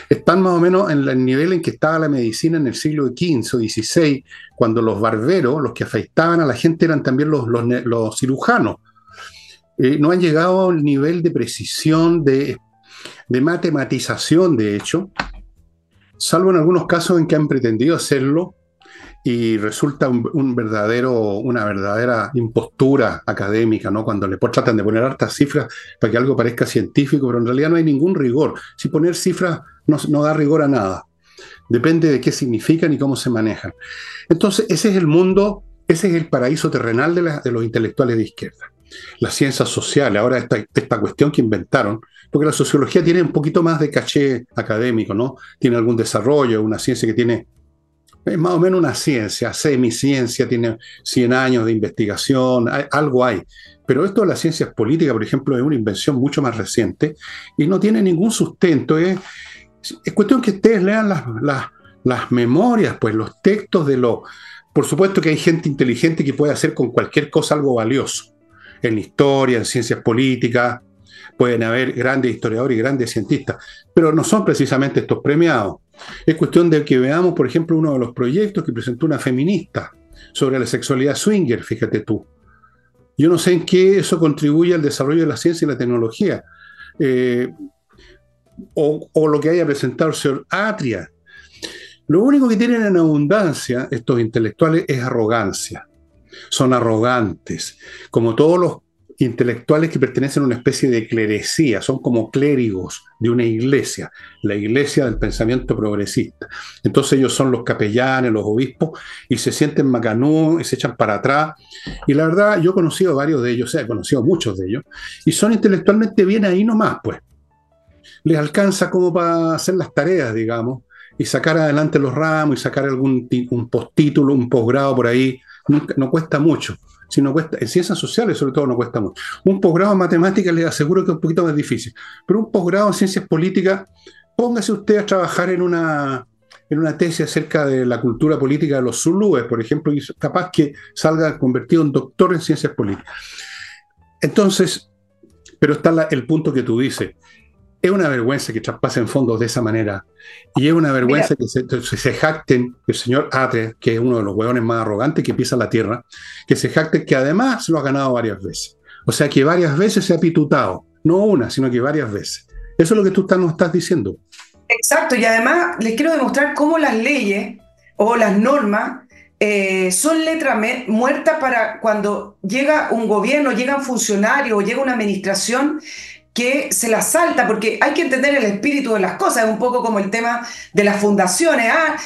Están más o menos en el nivel en que estaba la medicina en el siglo XV o XVI, cuando los barberos, los que afeitaban a la gente, eran también los, cirujanos. Eh, no han llegado al nivel de precisión, de, de matematización, de hecho, salvo en algunos casos en que han pretendido hacerlo y resulta un, verdadero, una verdadera impostura académica, ¿no? Cuando le tratan de poner hartas cifras para que algo parezca científico, pero en realidad no hay ningún rigor. Si poner cifras no, da rigor a nada. Depende de qué significan y cómo se manejan. Entonces, ese es el mundo, ese es el paraíso terrenal de, de los intelectuales de izquierda. Las ciencias sociales, ahora esta, esta cuestión que inventaron, porque la sociología tiene un poquito más de caché académico, ¿no? Tiene algún desarrollo, una ciencia que tiene es más o menos una ciencia, semiciencia, tiene 100 años de investigación, algo hay. Pero esto de las ciencias políticas, por ejemplo, es una invención mucho más reciente y no tiene ningún sustento. Es, cuestión que ustedes lean las, las, memorias, pues los textos de lo... Por supuesto que hay gente inteligente que puede hacer con cualquier cosa algo valioso. En historia, en ciencias políticas, pueden haber grandes historiadores y grandes cientistas, pero no son precisamente estos premiados. Es cuestión de que veamos, por ejemplo, uno de los proyectos que presentó una feminista sobre la sexualidad swinger, fíjate tú. Yo no sé en qué eso contribuye al desarrollo de la ciencia y la tecnología. Eh, o, lo que haya presentado el señor Atria. Lo único que tienen en abundancia estos intelectuales es arrogancia. Son arrogantes. Como todos los intelectuales que pertenecen a una especie de clerecía, son como clérigos de una iglesia, la iglesia del pensamiento progresista. Entonces ellos son los capellanes, los obispos, y se sienten macanú y se echan para atrás. Y la verdad, yo he conocido varios de ellos, o sea, he conocido muchos de ellos, y son intelectualmente bien ahí nomás, pues. Les alcanza como para hacer las tareas, digamos, y sacar adelante los ramos y sacar algún un postítulo, un posgrado por ahí, no cuesta mucho si cuesta, en ciencias sociales sobre todo no cuesta mucho. Un posgrado en matemáticas les aseguro que es un poquito más difícil, pero un posgrado en ciencias políticas, póngase usted a trabajar en una, en una tesis acerca de la cultura política de los zulúes, por ejemplo, y capaz que salga convertido en doctor en ciencias políticas. Entonces, pero está el punto que tú dices, es una vergüenza que traspasen fondos de esa manera. Y es una vergüenza que se, jacten, el señor Atre, que es uno de los hueones más arrogantes que pisa la tierra, que se jacten que además lo ha ganado varias veces. O sea que varias veces se ha pitutado. No una, sino que varias veces. Eso es lo que tú nos estás diciendo. Exacto, y además les quiero demostrar cómo las leyes o las normas eh, son letras muertas para cuando llega un gobierno, llega un funcionario o llega una administración que se la salta, porque hay que entender el espíritu de las cosas, es un poco como el tema de las fundaciones. Ah,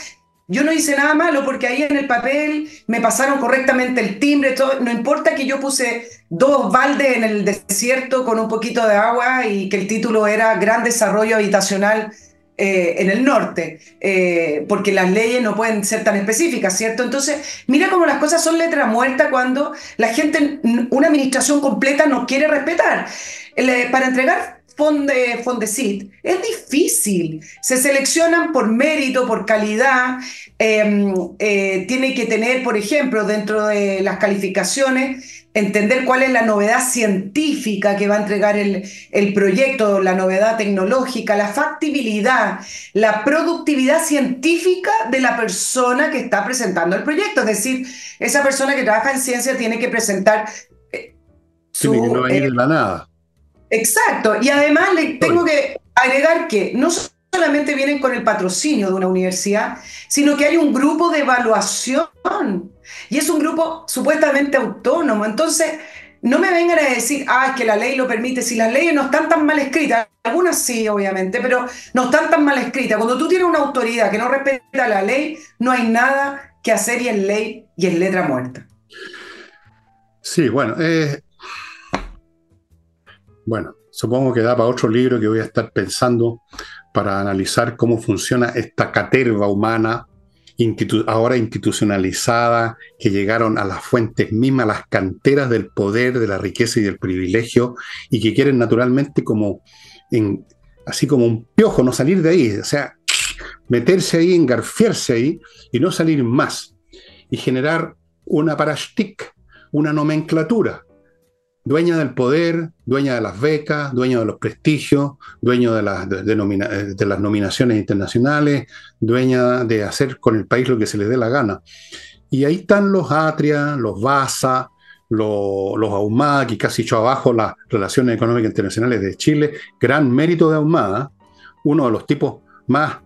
yo no hice nada malo porque ahí en el papel me pasaron correctamente el timbre, no importa que yo puse dos baldes en el desierto con un poquito de agua y que el título era Gran Desarrollo Habitacional eh, en el norte, eh, porque las leyes no pueden ser tan específicas, ¿cierto? Entonces, mira cómo las cosas son letra muerta cuando la gente, una administración completa no quiere respetar. Eh, para entregar Fonde, Fondesit es difícil. Se seleccionan por mérito, por calidad. Em, eh, tiene que tener, por ejemplo, dentro de las calificaciones, entender cuál es la novedad científica que va a entregar el, el proyecto, la novedad tecnológica, la factibilidad, la productividad científica de la persona que está presentando el proyecto. Es decir, esa persona que trabaja en ciencia tiene que presentar. Eh, su, tiene que no venir de la nada Exacto. Y además le tengo que agregar que no solamente vienen con el patrocinio de una universidad, sino que hay un grupo de evaluación y es un grupo supuestamente autónomo. Entonces, no me vengan a decir, ah, es que la ley lo permite, si las leyes no están tan mal escritas, algunas sí, obviamente, pero no están tan mal escritas. Cuando tú tienes una autoridad que no respeta la ley, no hay nada que hacer y en ley y en letra muerta. Sí, bueno, eh, bueno, supongo que da para otro libro que voy a estar pensando para analizar cómo funciona esta caterva humana ahora institucionalizada, que llegaron a las fuentes mismas, las canteras del poder, de la riqueza y del privilegio, y que quieren naturalmente como, así como un piojo, no salir de ahí, o sea, meterse ahí, engarfiarse ahí y no salir más, y generar una parashtik, una nomenclatura, dueña del poder, dueña de las becas, dueño de los prestigios, dueño de las, de, las nominaciones internacionales, dueña de hacer con el país lo que se les dé la gana. Y ahí están los Atria, los Baza, los, los que casi echó abajo las relaciones económicas internacionales de Chile. Gran mérito de Ahumada, uno de los tipos más,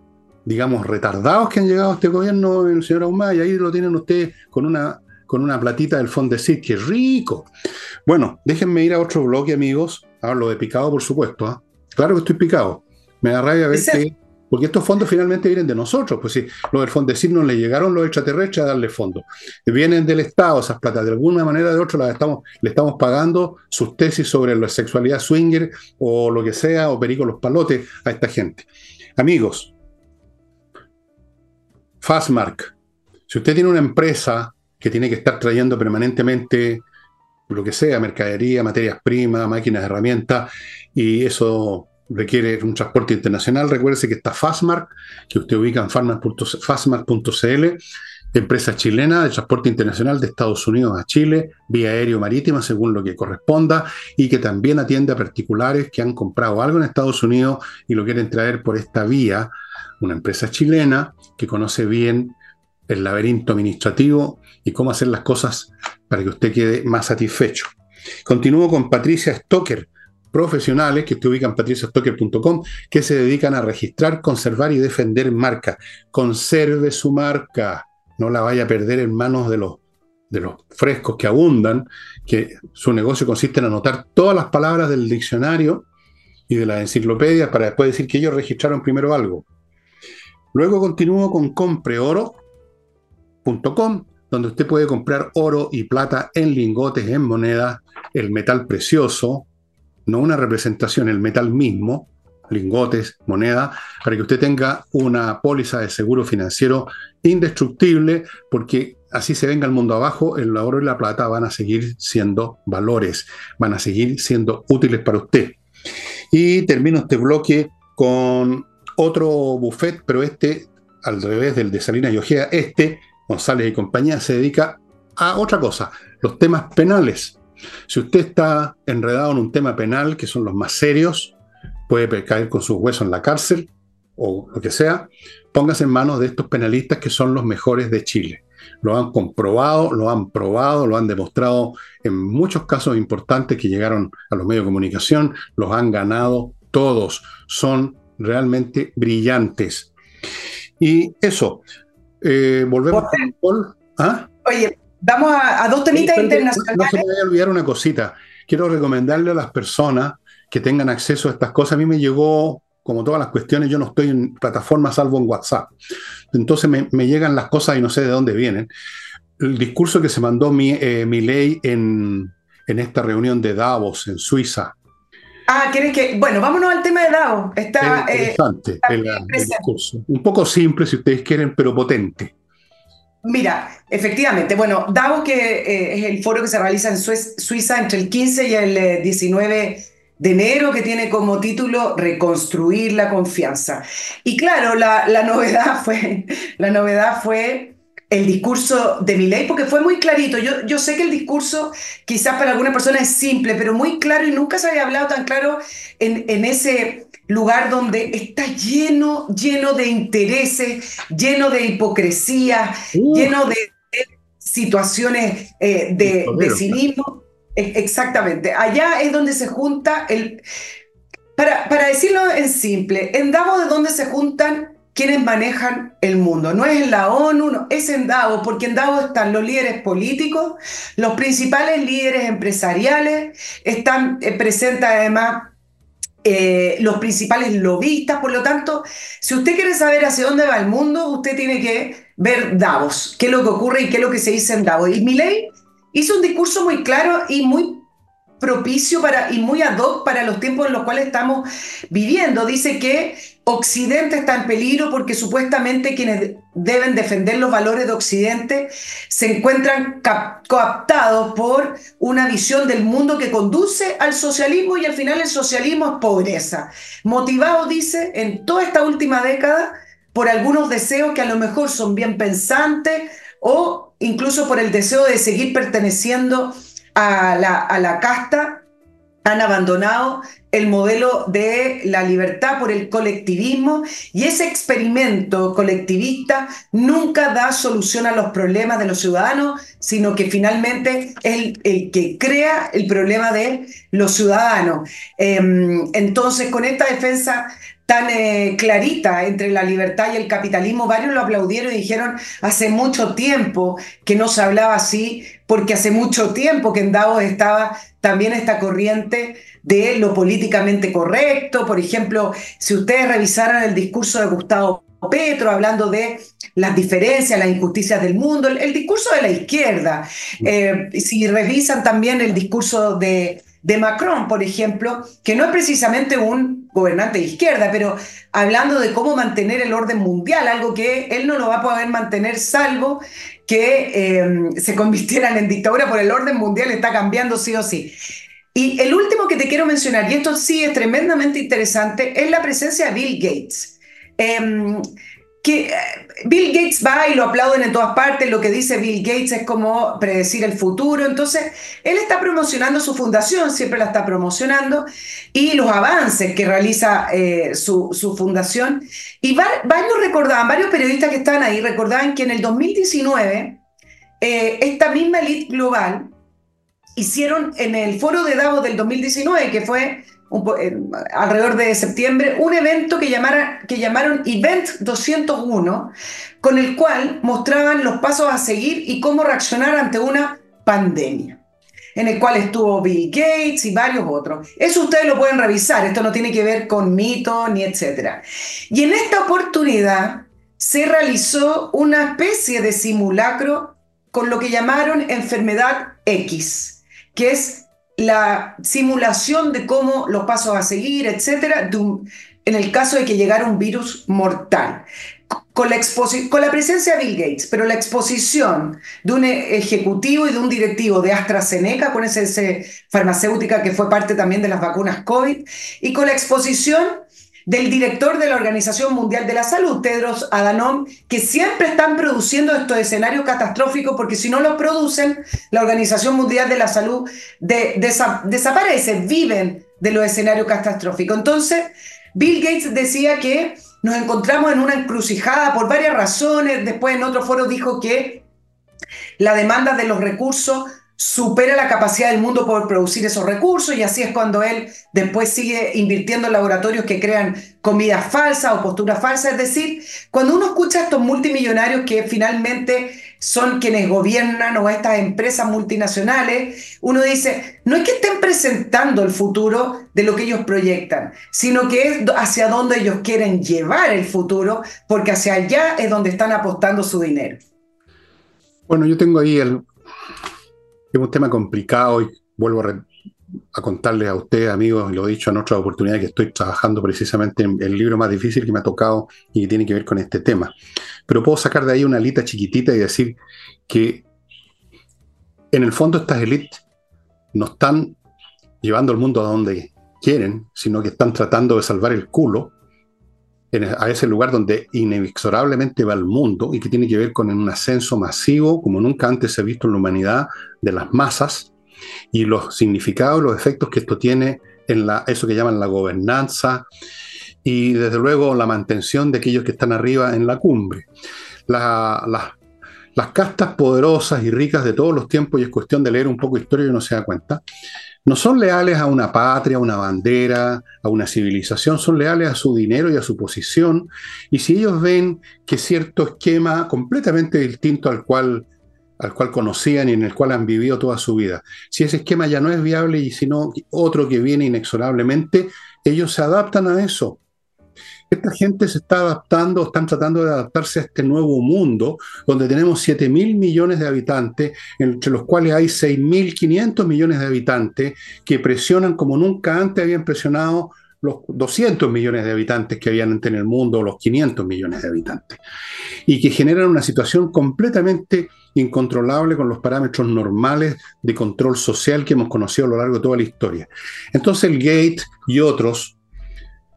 digamos, retardados que han llegado a este gobierno, el señor Ahumada, y ahí lo tienen ustedes con una con una platita del Fondesit, que rico. Bueno, déjenme ir a otro bloque, amigos. Hablo de picado, por supuesto. ¿ah? Claro que estoy picado. Me da rabia ver que. Porque estos fondos finalmente vienen de nosotros. Pues sí, los del Fondesit no le llegaron los extraterrestres a darle fondos. Vienen del Estado esas platas. De alguna manera o de otra las estamos, le estamos pagando sus tesis sobre la sexualidad swinger o lo que sea, o perico los palotes a esta gente. Amigos, Fastmark. Si usted tiene una empresa que tiene que estar trayendo permanentemente lo que sea, mercadería, materias primas, máquinas, herramientas, y eso requiere un transporte internacional. Recuerde que está Fastmark, que usted ubica en fastmark.cl, empresa chilena de transporte internacional de Estados Unidos a Chile, vía aéreo marítima, según lo que corresponda, y que también atiende a particulares que han comprado algo en Estados Unidos y lo quieren traer por esta vía. Una empresa chilena que conoce bien el laberinto administrativo y cómo hacer las cosas para que usted quede más satisfecho. Continúo con Patricia Stoker, profesionales que usted ubica en patriciastocker.com, que se dedican a registrar, conservar y defender marca. Conserve su marca, no la vaya a perder en manos de los, de los frescos que abundan, que su negocio consiste en anotar todas las palabras del diccionario y de la enciclopedia para después decir que ellos registraron primero algo. Luego continúo con Compre Oro, donde usted puede comprar oro y plata en lingotes, en moneda, el metal precioso, no una representación, el metal mismo, lingotes, moneda, para que usted tenga una póliza de seguro financiero indestructible, porque así se venga el mundo abajo, el oro y la plata van a seguir siendo valores, van a seguir siendo útiles para usted. Y termino este bloque con otro buffet, pero este al revés del de Salinas y Ojea, este González y compañía se dedica a otra cosa, los temas penales. Si usted está enredado en un tema penal, que son los más serios, puede caer con sus huesos en la cárcel o lo que sea, póngase en manos de estos penalistas que son los mejores de Chile. Lo han comprobado, lo han probado, lo han demostrado en muchos casos importantes que llegaron a los medios de comunicación, los han ganado todos, son realmente brillantes. Y eso, eh, volvemos con Paul. ¿Ah? Oye, vamos a, dos temitas internacionales. No se me vaya a olvidar una cosita. Quiero recomendarle a las personas que tengan acceso a estas cosas. A mí me llegó, como todas las cuestiones, yo no estoy en plataforma salvo en WhatsApp. Entonces me, llegan las cosas y no sé de dónde vienen. El discurso que se mandó mi, eh, ley en, en esta reunión de Davos, en Suiza, Ah, ¿quieres que.? Bueno, vámonos al tema de DAO. Está. Eh, interesante el, discurso. Un poco simple, si ustedes quieren, pero potente. Mira, efectivamente, bueno, DAO que eh, es el foro que se realiza en Suiza entre el 15 y el 19 eh, de enero, que tiene como título Reconstruir la confianza. Y claro, la, la novedad fue, la novedad fue el discurso de ley, porque fue muy clarito. Yo, yo sé que el discurso quizás para algunas personas es simple, pero muy claro y nunca se había hablado tan claro en, en ese lugar donde está lleno, lleno de intereses, lleno de hipocresía, lleno de situaciones eh, de, de cinismo. Exactamente. Allá es donde se junta el. Para, para decirlo en simple, en Davos es donde se juntan quienes manejan el mundo. No es en la ONU, es en Davos, porque en Davos están los líderes políticos, los principales líderes empresariales, están eh, presentes además eh, los principales lobistas, por lo tanto, si usted quiere saber hacia dónde va el mundo, usted tiene que ver Davos, qué es lo que ocurre y qué es lo que se dice en Davos. Y Milley hizo un discurso muy claro y muy propicio para, y muy ad hoc para los tiempos en los cuales estamos viviendo. Dice que Occidente está en peligro porque supuestamente quienes deben defender los valores de Occidente se encuentran coaptados por una visión del mundo que conduce al socialismo y al final el socialismo es pobreza. Motivado, dice, en toda esta última década por algunos deseos que a lo mejor son bien pensantes o incluso por el deseo de seguir perteneciendo a la, a la casta han abandonado el modelo de la libertad por el colectivismo y ese experimento colectivista nunca da solución a los problemas de los ciudadanos, sino que finalmente es el, que crea el problema de los ciudadanos. Em, entonces, con esta defensa tan eh, clarita entre la libertad y el capitalismo, varios lo aplaudieron y dijeron, hace mucho tiempo que no se hablaba así, porque hace mucho tiempo que en Davos estaba también esta corriente de lo políticamente correcto. Por ejemplo, si ustedes revisaran el discurso de Gustavo Petro hablando de las diferencias, las injusticias del mundo, el, discurso de la izquierda. Eh, si revisan también el discurso de, de Macron, por ejemplo, que no es precisamente un gobernante de izquierda, pero hablando de cómo mantener el orden mundial, algo que él no lo va a poder mantener salvo que em, se convirtieran en dictadura por el orden mundial, está cambiando sí o sí. Y el último que te quiero mencionar, y esto sí es tremendamente interesante, es la presencia de Bill Gates. Em, eh, Bill Gates va y lo aplauden en todas partes, lo que dice Bill Gates es como predecir el futuro, entonces él está promocionando su fundación, siempre la está promocionando, y los avances que realiza eh, su, fundación. Y varios recordaban, varios periodistas que estaban ahí recordaban que en el 2019, eh, esta misma elite global hicieron en el foro de Davos del 2019, que fue alrededor de septiembre, un evento que, que llamaron Event 201, con el cual mostraban los pasos a seguir y cómo reaccionar ante una pandemia, en el cual estuvo Bill Gates y varios otros. Eso ustedes lo pueden revisar, esto no tiene que ver con mito ni etcétera. Y en esta oportunidad se realizó una especie de simulacro con lo que llamaron enfermedad X, que es la simulación de cómo los pasos a seguir, etcétera, en el caso de que llegara un virus mortal. Con la, con la presencia de Bill Gates, pero la exposición de un ejecutivo y de un directivo de AstraZeneca, con esa farmacéutica que fue parte también de las vacunas COVID, y con la exposición del director de la Organización Mundial de la Salud, Tedros Adhanom, que siempre están produciendo estos escenarios catastróficos porque si no los producen, la Organización Mundial de la Salud desaparece, viven de los escenarios catastróficos. Entonces, Bill Gates decía que nos encontramos en una encrucijada por varias razones, después en otro foro dijo que la demanda de los recursos supera la capacidad del mundo por producir esos recursos y así es cuando él después sigue invirtiendo en laboratorios que crean comidas falsas o posturas falsas. Es decir, cuando uno escucha a estos multimillonarios que finalmente son quienes gobiernan o estas empresas multinacionales, uno dice, no es que estén presentando el futuro de lo que ellos proyectan, sino que es hacia dónde ellos quieren llevar el futuro, porque hacia allá es donde están apostando su dinero. Bueno, yo tengo ahí el, es un tema complicado y vuelvo a, contarles a ustedes, amigos, lo he dicho en otra oportunidad, que estoy trabajando precisamente en el libro más difícil que me ha tocado y que tiene que ver con este tema. Pero puedo sacar de ahí una alita chiquitita y decir que en el fondo estas élites no están llevando al mundo a donde quieren, sino que están tratando de salvar el culo a ese lugar donde inexorablemente va el mundo y que tiene que ver con un ascenso masivo como nunca antes se ha visto en la humanidad de las masas y los significados, los efectos que esto tiene en la, eso que llaman la gobernanza y desde luego la mantención de aquellos que están arriba en la cumbre. las castas poderosas y ricas de todos los tiempos, y es cuestión de leer un poco de historia y uno se da cuenta, no son leales a una patria, a una bandera, a una civilización, son leales a su dinero y a su posición. Y si ellos ven que cierto esquema completamente distinto al cual, al cual conocían y en el cual han vivido toda su vida, si ese esquema ya no es viable y sino otro que viene inexorablemente, ellos se adaptan a eso esta gente se está adaptando, están tratando de adaptarse a este nuevo mundo, donde tenemos 7 mil millones de habitantes, entre los cuales hay 6.500 millones de habitantes que presionan como nunca antes habían presionado los 200 millones de habitantes que habían en el mundo, los 500 millones de habitantes, y que generan una situación completamente incontrolable con los parámetros normales de control social que hemos conocido a lo largo de toda la historia. Entonces el Gate y otros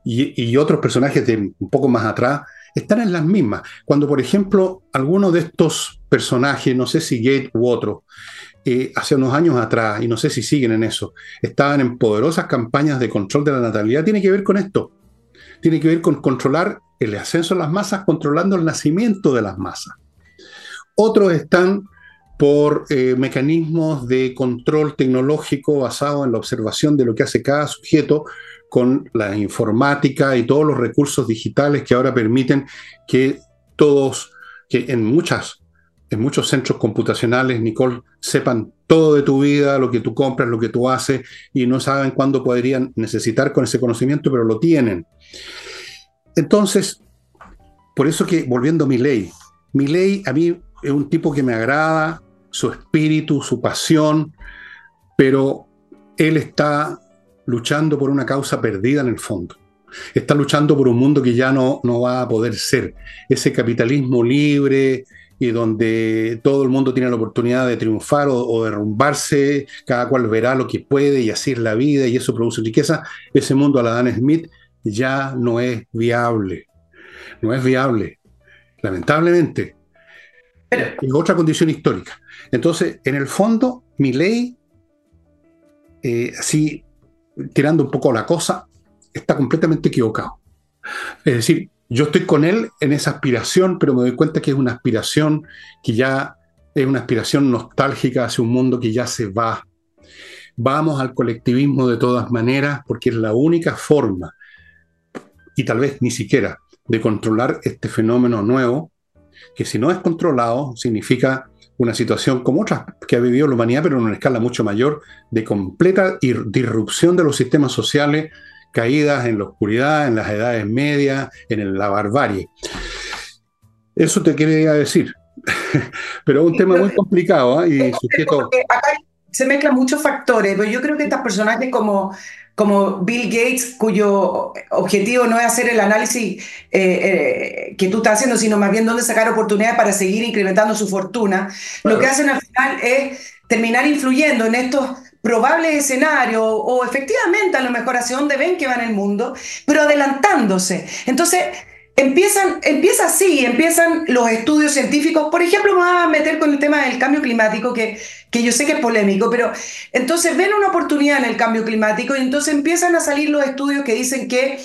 y, otros personajes de un poco más atrás están en las mismas. Cuando, por ejemplo, alguno de estos personajes, no sé si Gate u otro, eh, hace unos años atrás, y no sé si siguen en eso, estaban en poderosas campañas de control de la natalidad, tiene que ver con esto. Tiene que ver con controlar el ascenso de las masas, controlando el nacimiento de las masas. Otros están por eh, mecanismos de control tecnológico basado en la observación de lo que hace cada sujeto, con la informática y todos los recursos digitales que ahora permiten que todos, que en muchas en muchos centros computacionales, Nicole, sepan todo de tu vida, lo que tú compras, lo que tú haces, y no saben cuándo podrían necesitar con ese conocimiento, pero lo tienen. Entonces, por eso que, volviendo a mi ley, mi ley a mí es un tipo que me agrada, su espíritu, su pasión, pero él está luchando por una causa perdida en el fondo. Está luchando por un mundo que ya no, no va a poder ser. Ese capitalismo libre y donde todo el mundo tiene la oportunidad de triunfar o, derrumbarse, cada cual verá lo que puede y así es la vida y eso produce riqueza. Ese mundo a la Dan Smith ya no es viable. No es viable, lamentablemente. Es otra condición histórica. Entonces, en el fondo, mi ley, eh, así tirando un poco la cosa, está completamente equivocado. Es decir, yo estoy con él en esa aspiración, pero me doy cuenta que es una aspiración que ya es una aspiración nostálgica hacia un mundo que ya se va. Vamos al colectivismo de todas maneras porque es la única forma, y tal vez ni siquiera, de controlar este fenómeno nuevo, que si no es controlado significa una situación como otras que ha vivido la humanidad, pero en una escala mucho mayor, de completa disrupción de los sistemas sociales, caídas en la oscuridad, en las edades medias, en la barbarie. Eso te quería decir. pero es un tema muy complicado ¿eh? y sujeto... Acá se mezclan muchos factores, pero yo creo que estas personajes como como Bill Gates, cuyo objetivo no es hacer el análisis eh, eh, que tú estás haciendo, sino más bien dónde sacar oportunidades para seguir incrementando su fortuna, lo que hacen al final es terminar influyendo en estos probables escenarios o efectivamente a lo mejor hacia dónde ven que va en el mundo, pero adelantándose. Entonces, Empiezan, empieza así, empiezan los estudios científicos. Por ejemplo, me voy a meter con el tema del cambio climático, que, que yo sé que es polémico, pero entonces ven una oportunidad en el cambio climático y entonces empiezan a salir los estudios que dicen que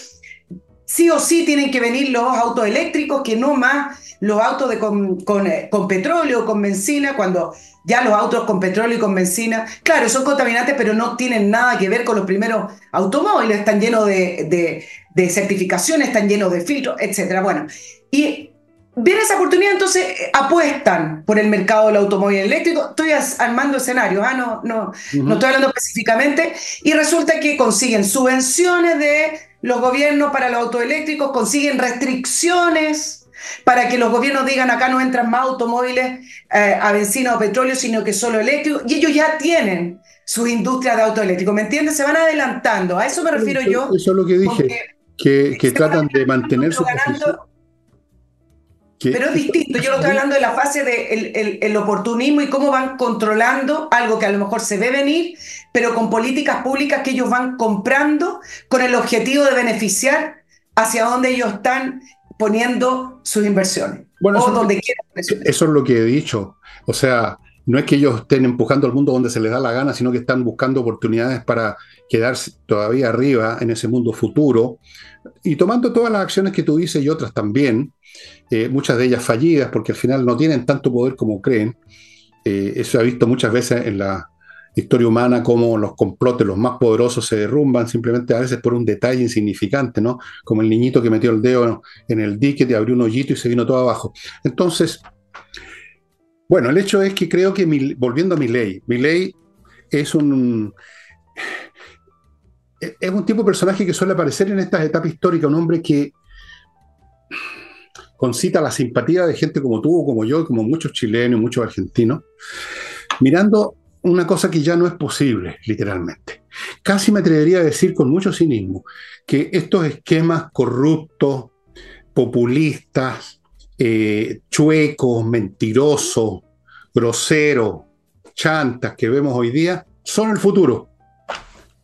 sí o sí tienen que venir los autos eléctricos, que no más los autos de con, con, eh, con petróleo con benzina, cuando ya los autos con petróleo y con benzina, claro, son contaminantes, pero no tienen nada que ver con los primeros automóviles, están llenos de, certificaciones, están llenos de filtros, etc. Bueno, y ven esa oportunidad, entonces eh, apuestan por el mercado del automóvil eléctrico. Estoy armando escenarios, ah, no, no, no estoy hablando específicamente, y resulta que consiguen subvenciones de los gobiernos para los autos eléctricos, consiguen restricciones para que los gobiernos digan acá no entran más automóviles eh, a benzina o petróleo, sino que solo eléctrico, y ellos ya tienen sus industrias de auto eléctrico, ¿me entiendes? Se van adelantando, a eso me refiero yo. Eso es lo que dije, que, tratan de mantener su posición. Pero es distinto, yo lo estoy hablando de la fase del de el, oportunismo y cómo van controlando algo que a lo mejor se ve venir, pero con políticas públicas que ellos van comprando con el objetivo de beneficiar hacia donde ellos están poniendo sus inversiones. Bueno, o eso, donde quieran. Eso es lo que he dicho. O sea, no es que ellos estén empujando al mundo donde se les da la gana, sino que están buscando oportunidades para quedarse todavía arriba en ese mundo futuro, y tomando todas las acciones que tú dices y otras también, eh, muchas de ellas fallidas, porque al final no tienen tanto poder como creen, eh, eso se ha visto muchas veces en la historia humana, como los complotes, los más poderosos se derrumban simplemente a veces por un detalle insignificante, ¿no? Como el niñito que metió el dedo en el dique, te abrió un hoyito y se vino todo abajo. Entonces, bueno, el hecho es que creo que, volviendo a mi ley, mi ley es un es un tipo de personaje que suele aparecer en estas etapas históricas, un hombre que concita la simpatía de gente como tú, como yo, como muchos chilenos, muchos argentinos, mirando una cosa que ya no es posible, literalmente. Casi me atrevería a decir con mucho cinismo que estos esquemas corruptos, populistas, eh, chuecos, mentirosos, groseros, chantas que vemos hoy día, son el futuro.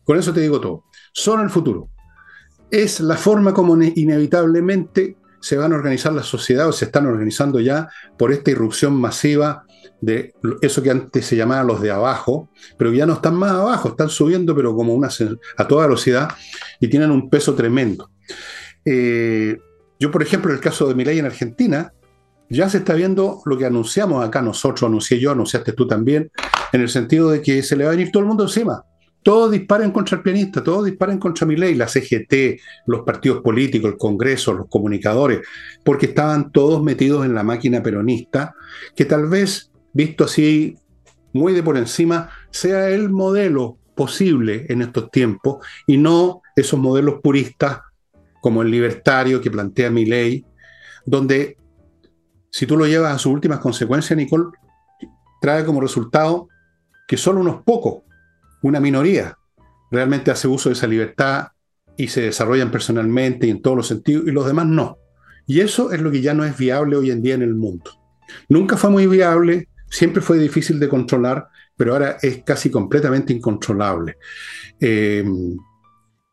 Con eso te digo todo. Son el futuro. Es la forma como inevitablemente se van a organizar las sociedades, o se están organizando ya por esta irrupción masiva de eso que antes se llamaba los de abajo, pero ya no están más abajo, están subiendo, pero como una a toda velocidad y tienen un peso tremendo. Eh, yo, por ejemplo, en el caso de ley en Argentina, ya se está viendo lo que anunciamos acá nosotros, anuncié yo, anunciaste tú también, en el sentido de que se le va a venir todo el mundo encima. Todos disparan contra el pianista, todos disparan contra mi ley, la CGT, los partidos políticos, el Congreso, los comunicadores, porque estaban todos metidos en la máquina peronista, que tal vez, visto así muy de por encima, sea el modelo posible en estos tiempos y no esos modelos puristas como el libertario que plantea mi ley, donde si tú lo llevas a sus últimas consecuencias, Nicole, trae como resultado que solo unos pocos una minoría realmente hace uso de esa libertad y se desarrollan personalmente y en todos los sentidos, y los demás no. Y eso es lo que ya no es viable hoy en día en el mundo. Nunca fue muy viable, siempre fue difícil de controlar, pero ahora es casi completamente incontrolable. Eh,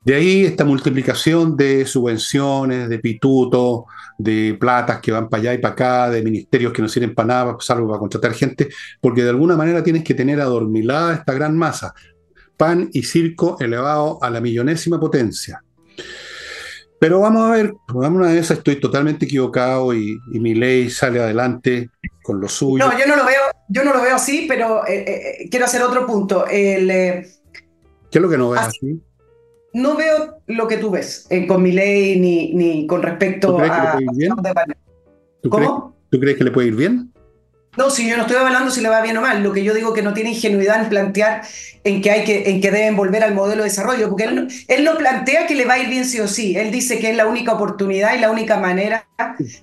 de ahí esta multiplicación de subvenciones, de pitutos, de platas que van para allá y para acá, de ministerios que no sirven para nada, salvo para contratar gente, porque de alguna manera tienes que tener adormilada esta gran masa pan y circo elevado a la millonésima potencia. Pero vamos a ver, una vez estoy totalmente equivocado y, mi ley sale adelante con lo suyo. No, yo no lo veo, yo no lo veo así, pero eh, eh, quiero hacer otro punto. Eh, ¿Qué es lo que no ves así? No veo lo que tú ves con mi ley ni, ni con respecto a. ¿Cómo? ¿Tú crees que le puede ir bien? No, si yo no estoy hablando si le va bien o mal, lo que yo digo que no tiene ingenuidad en plantear en que, hay que, en que deben volver al modelo de desarrollo, porque él, él no plantea que le va a ir bien sí o sí, él dice que es la única oportunidad y la única manera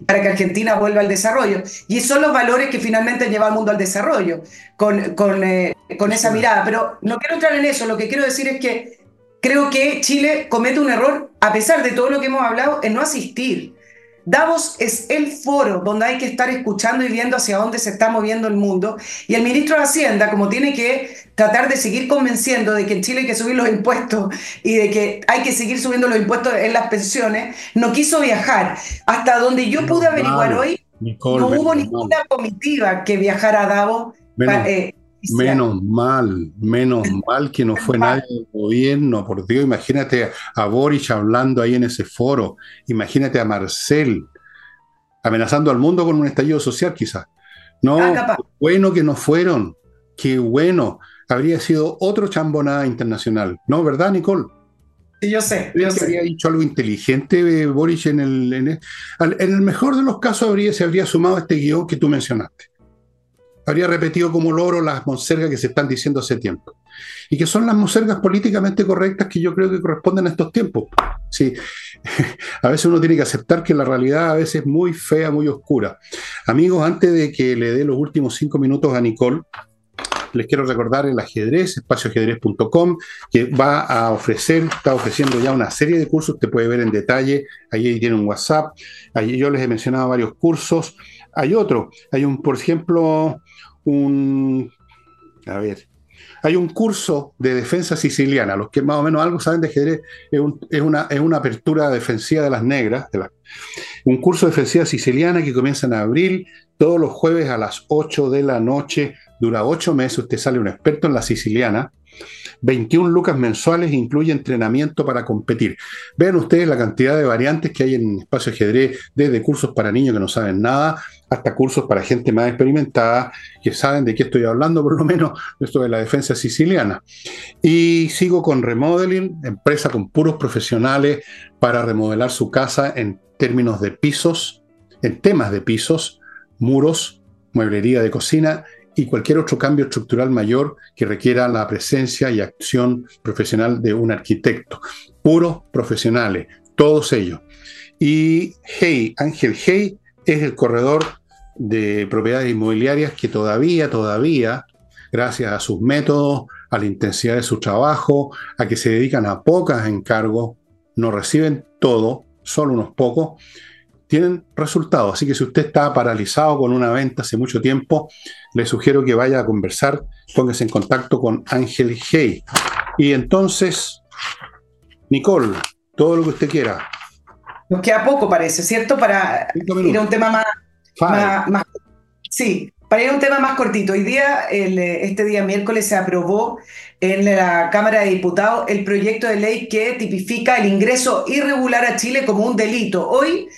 para que Argentina vuelva al desarrollo. Y son los valores que finalmente llevan al mundo al desarrollo, con, con, eh, con esa mirada. Pero no quiero entrar en eso, lo que quiero decir es que creo que Chile comete un error, a pesar de todo lo que hemos hablado, en no asistir. Davos es el foro donde hay que estar escuchando y viendo hacia dónde se está moviendo el mundo. Y el ministro de Hacienda, como tiene que tratar de seguir convenciendo de que en Chile hay que subir los impuestos y de que hay que seguir subiendo los impuestos en las pensiones, no quiso viajar. Hasta donde yo pude averiguar hoy, no hubo ninguna comitiva que viajara a Davos. Eh, Menos mal, menos mal que no fue nadie del gobierno, por Dios, imagínate a Boric hablando ahí en ese foro, imagínate a Marcel amenazando al mundo con un estallido social quizás. No, ah, bueno que no fueron, qué bueno, habría sido otro chambonada internacional, ¿no? ¿Verdad, Nicole? Sí, yo sé. Yo habría dicho algo inteligente Boric en el, en el, en el mejor de los casos habría, se habría sumado a este guion que tú mencionaste habría repetido como loro las monsergas que se están diciendo hace tiempo. Y que son las monsergas políticamente correctas que yo creo que corresponden a estos tiempos. Sí, a veces uno tiene que aceptar que la realidad a veces es muy fea, muy oscura. Amigos, antes de que le dé los últimos cinco minutos a Nicole, les quiero recordar el ajedrez, espacioajedrez.com, que va a ofrecer, está ofreciendo ya una serie de cursos, usted puede ver en detalle, ahí tiene un WhatsApp, ahí yo les he mencionado varios cursos, hay otro, hay un, por ejemplo, un, a ver, hay un curso de defensa siciliana, los que más o menos algo saben de ajedrez, es, una, es una, apertura defensiva de las negras, un curso de defensiva siciliana que comienza en abril, todos los jueves a las 8 de la noche, dura 8 meses, usted sale un experto en la siciliana, 21 lucas mensuales incluye entrenamiento para competir. Vean ustedes la cantidad de variantes que hay en espacio ajedrez, desde cursos para niños que no saben nada hasta cursos para gente más experimentada que saben de qué estoy hablando, por lo menos esto de la defensa siciliana. Y sigo con Remodeling, empresa con puros profesionales para remodelar su casa en términos de pisos, en temas de pisos, muros, mueblería de cocina y cualquier otro cambio estructural mayor que requiera la presencia y acción profesional de un arquitecto. Puros profesionales, todos ellos. Y Hey, Ángel Hey, es el corredor de propiedades inmobiliarias que todavía, todavía, gracias a sus métodos, a la intensidad de su trabajo, a que se dedican a pocas encargos, no reciben todo, solo unos pocos, tienen resultados. Así que si usted está paralizado con una venta hace mucho tiempo, le sugiero que vaya a conversar, póngase en contacto con Ángel Hey. Y entonces, Nicole, todo lo que usted quiera. Nos queda poco, parece, ¿cierto? Para ir a un tema más, más, Sí, para ir a un tema más cortito. Hoy día, este día miércoles, se aprobó en la Cámara de Diputados el proyecto de ley que tipifica el ingreso irregular a Chile como un delito. Hoy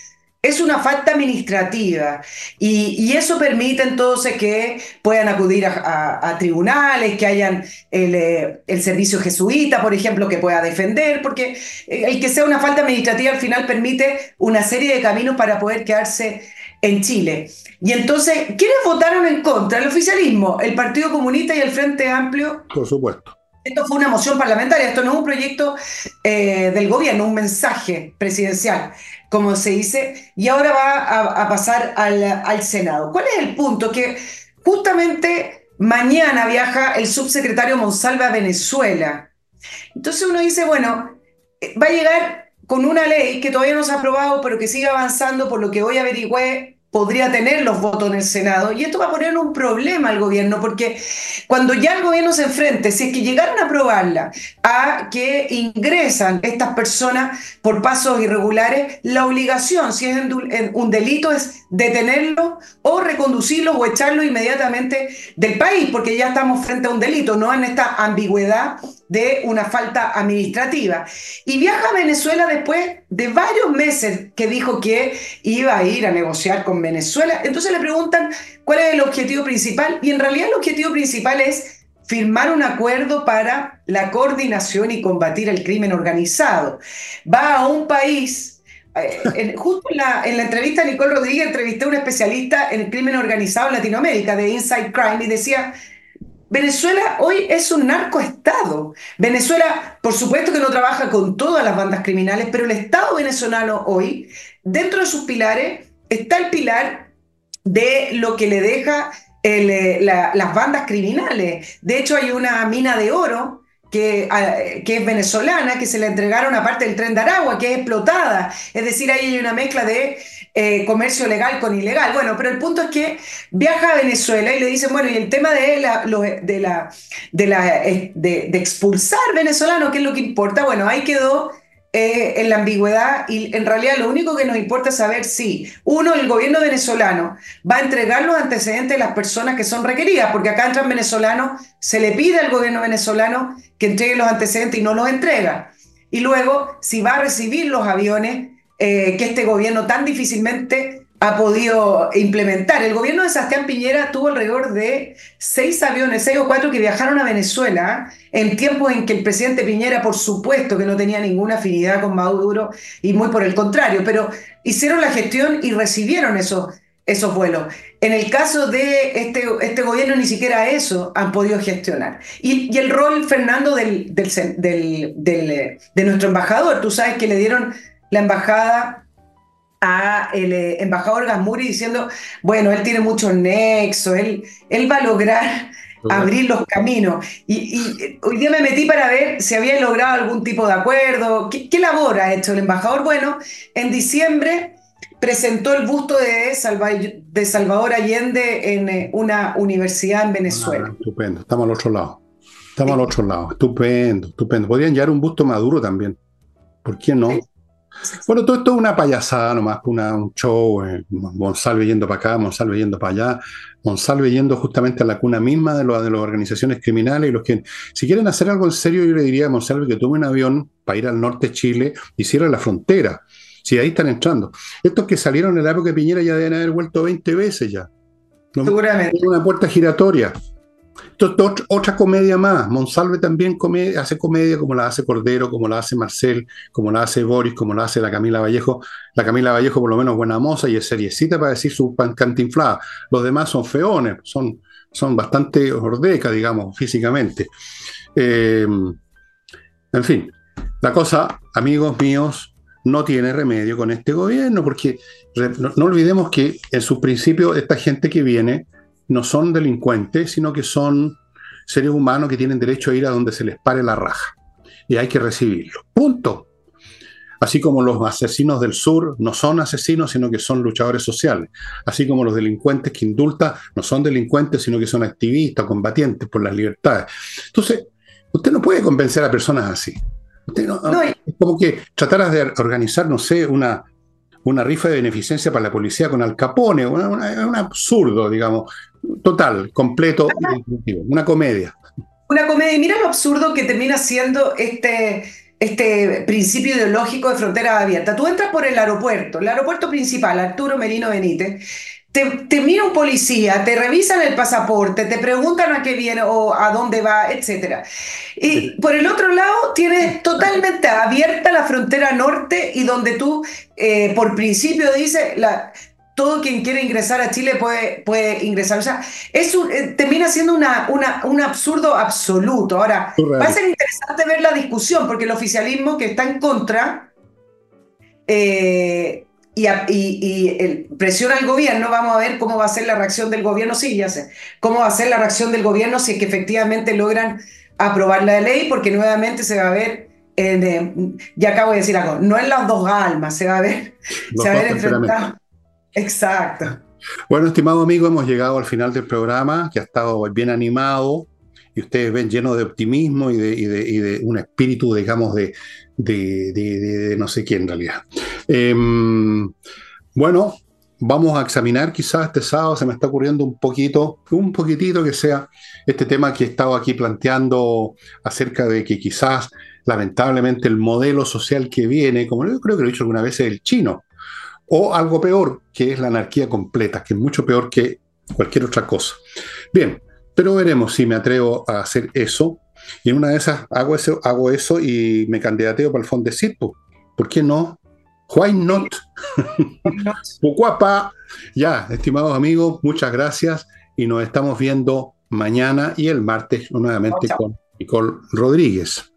es una falta administrativa y, eso permite entonces que puedan acudir a, tribunales, que hayan eh, el, servicio jesuita, por ejemplo, que pueda defender, porque el que sea una falta administrativa al final permite una serie de caminos para poder quedarse en Chile. Y entonces, ¿quiénes votaron en contra? El oficialismo, el Partido Comunista y el Frente Amplio. Por supuesto. Esto fue una moción parlamentaria, esto no es un proyecto eh, del gobierno, un mensaje presidencial como se dice, y ahora va a, pasar al, Senado. ¿Cuál es el punto? Que justamente mañana viaja el subsecretario Monsalve a Venezuela. Entonces uno dice, bueno, va a llegar con una ley que todavía no se ha aprobado, pero que sigue avanzando por lo que hoy averigüé podría tener los votos en el Senado. Y esto va a poner un problema al gobierno, porque cuando ya el gobierno se enfrente, si es que llegaron a aprobarla, a que ingresan estas personas por pasos irregulares, la obligación, si es un delito, es detenerlo o reconducirlo o echarlo inmediatamente del país, porque ya estamos frente a un delito, no en esta ambigüedad de una falta administrativa. Y viaja a Venezuela después de varios meses que dijo que iba a ir a negociar con Venezuela. Entonces le preguntan cuál es el objetivo principal y en realidad el objetivo principal es firmar un acuerdo para la coordinación y combatir el crimen organizado. Va a un país eh, justo en la, en la, entrevista a Nicole Rodríguez entrevisté a un especialista en el crimen organizado en Latinoamérica de Inside Crime y decía, Venezuela hoy es un narcoestado. Venezuela, por supuesto que no trabaja con todas las bandas criminales, pero el Estado venezolano hoy, dentro de sus pilares, está el pilar de lo que le deja eh, las bandas criminales. De hecho, hay una mina de oro que, que, es venezolana, que se le entregaron aparte del tren de Aragua, que es explotada. Es decir, ahí hay una mezcla de eh, comercio legal con ilegal. Bueno, pero el punto es que viaja a Venezuela y le dicen, bueno, y el tema de, la, de, la, eh, de, expulsar venezolanos, ¿qué es lo que importa? Bueno, ahí quedó eh, en la ambigüedad y en realidad lo único que nos importa es saber si, uno, el gobierno venezolano va a entregar los antecedentes de las personas que son requeridas, porque acá entran venezolanos, se le pide al gobierno venezolano que entregue los antecedentes y no los entrega. Y luego, si va a recibir los aviones eh, que este gobierno tan difícilmente ha podido implementar. El gobierno de Sebastián Piñera tuvo alrededor de seis aviones, seis o cuatro que viajaron a Venezuela en tiempos en que el presidente Piñera, por supuesto, que no tenía ninguna afinidad con Maduro y muy por el contrario, pero hicieron la gestión y recibieron esos, esos vuelos. En el caso de este, este gobierno, ni siquiera eso han podido gestionar. Y, el rol, Fernando, del, del, de nuestro embajador, tú sabes que le dieron la embajada a el eh, embajador Gasmuri diciendo, bueno, él tiene muchos nexos, él, él va a lograr abrir los caminos. Y, hoy día me metí para ver si había logrado algún tipo de acuerdo. ¿Qué, labor ha hecho el embajador? Bueno, en diciembre presentó el busto de, de Salvador Allende en eh, una universidad en Venezuela. Ah, estupendo, estamos al otro lado. Estamos al otro lado, estupendo, estupendo. Podrían llevar un busto maduro también. ¿Por qué no? Bueno, todo esto es una payasada nomás, una, un show, eh, Monsalve yendo para acá, Monsalve yendo para allá, Monsalve yendo justamente a la cuna misma de, lo, de las organizaciones criminales y los que, si quieren hacer algo en serio, yo le diría a Monsalve que tome un avión para ir al norte de Chile y cierre la frontera. Si ahí están entrando. Estos que salieron en la época de Piñera ya deben haber vuelto 20 veces ya. Seguramente. Una puerta giratoria. Otra comedia más. Monsalve también hace comedia como la hace Cordero, como la hace Marcel, como la hace Boris, como la hace la Camila Vallejo. La Camila Vallejo por lo menos buena moza y es seriecita para decir su cantinflada. Los demás son feones, son, son bastante ordeca, digamos, físicamente. Eh, en fin, la cosa, amigos míos, no tiene remedio con este gobierno, porque no, olvidemos que en sus principios esta gente que viene no son delincuentes, sino que son seres humanos que tienen derecho a ir a donde se les pare la raja. Y hay que recibirlo. Punto. Así como los asesinos del sur no son asesinos, sino que son luchadores sociales. Así como los delincuentes que indulta no son delincuentes, sino que son activistas, combatientes por las libertades. Entonces, usted no puede convencer a personas así. es como que trataras de organizar, no sé, una, una rifa de beneficencia para la policía con Al Capone, un absurdo, digamos, total, completo, una comedia. Una comedia, y mira lo absurdo que termina siendo este, este principio ideológico de frontera abierta. Tú entras por el aeropuerto, el aeropuerto principal, Arturo Merino Benítez, te, mira un policía, te revisan el pasaporte, te preguntan a qué viene o a dónde va, etc. Y por el otro lado, tienes totalmente abierta la frontera norte y donde tú, eh, por principio, dices, la, todo quien quiere ingresar a Chile puede, puede ingresar. O sea, es eh, termina siendo una, una, un absurdo absoluto. Ahora, va a ser interesante ver la discusión, porque el oficialismo que está en contra... Eh, y, presiona al gobierno, vamos a ver cómo va a ser la reacción del gobierno, sí, ya sé, cómo va a ser la reacción del gobierno si es que efectivamente logran aprobar la ley, porque nuevamente se va a ver, ya acabo de decir algo, no en las dos almas, se va a ver, se va a ver enfrentado. Exacto. Bueno, estimado amigo, hemos llegado al final del programa, que ha estado bien animado, y ustedes ven lleno de optimismo y de, un espíritu, digamos, de, no sé quién en realidad. Em, bueno, vamos a examinar quizás este sábado, se me está ocurriendo un poquito, un poquitito que sea este tema que he estado aquí planteando acerca de que quizás lamentablemente el modelo social que viene, como yo creo que lo he dicho alguna vez, es el chino, o algo peor, que es la anarquía completa, que es mucho peor que cualquier otra cosa. Bien, pero veremos si me atrevo a hacer eso y en una de esas hago eso, hago eso y me candidateo para el fondo de ¿Por qué no? Why not? Pocuapa. Ya, estimados amigos, muchas gracias y nos estamos viendo mañana y el martes nuevamente con Nicole Rodríguez.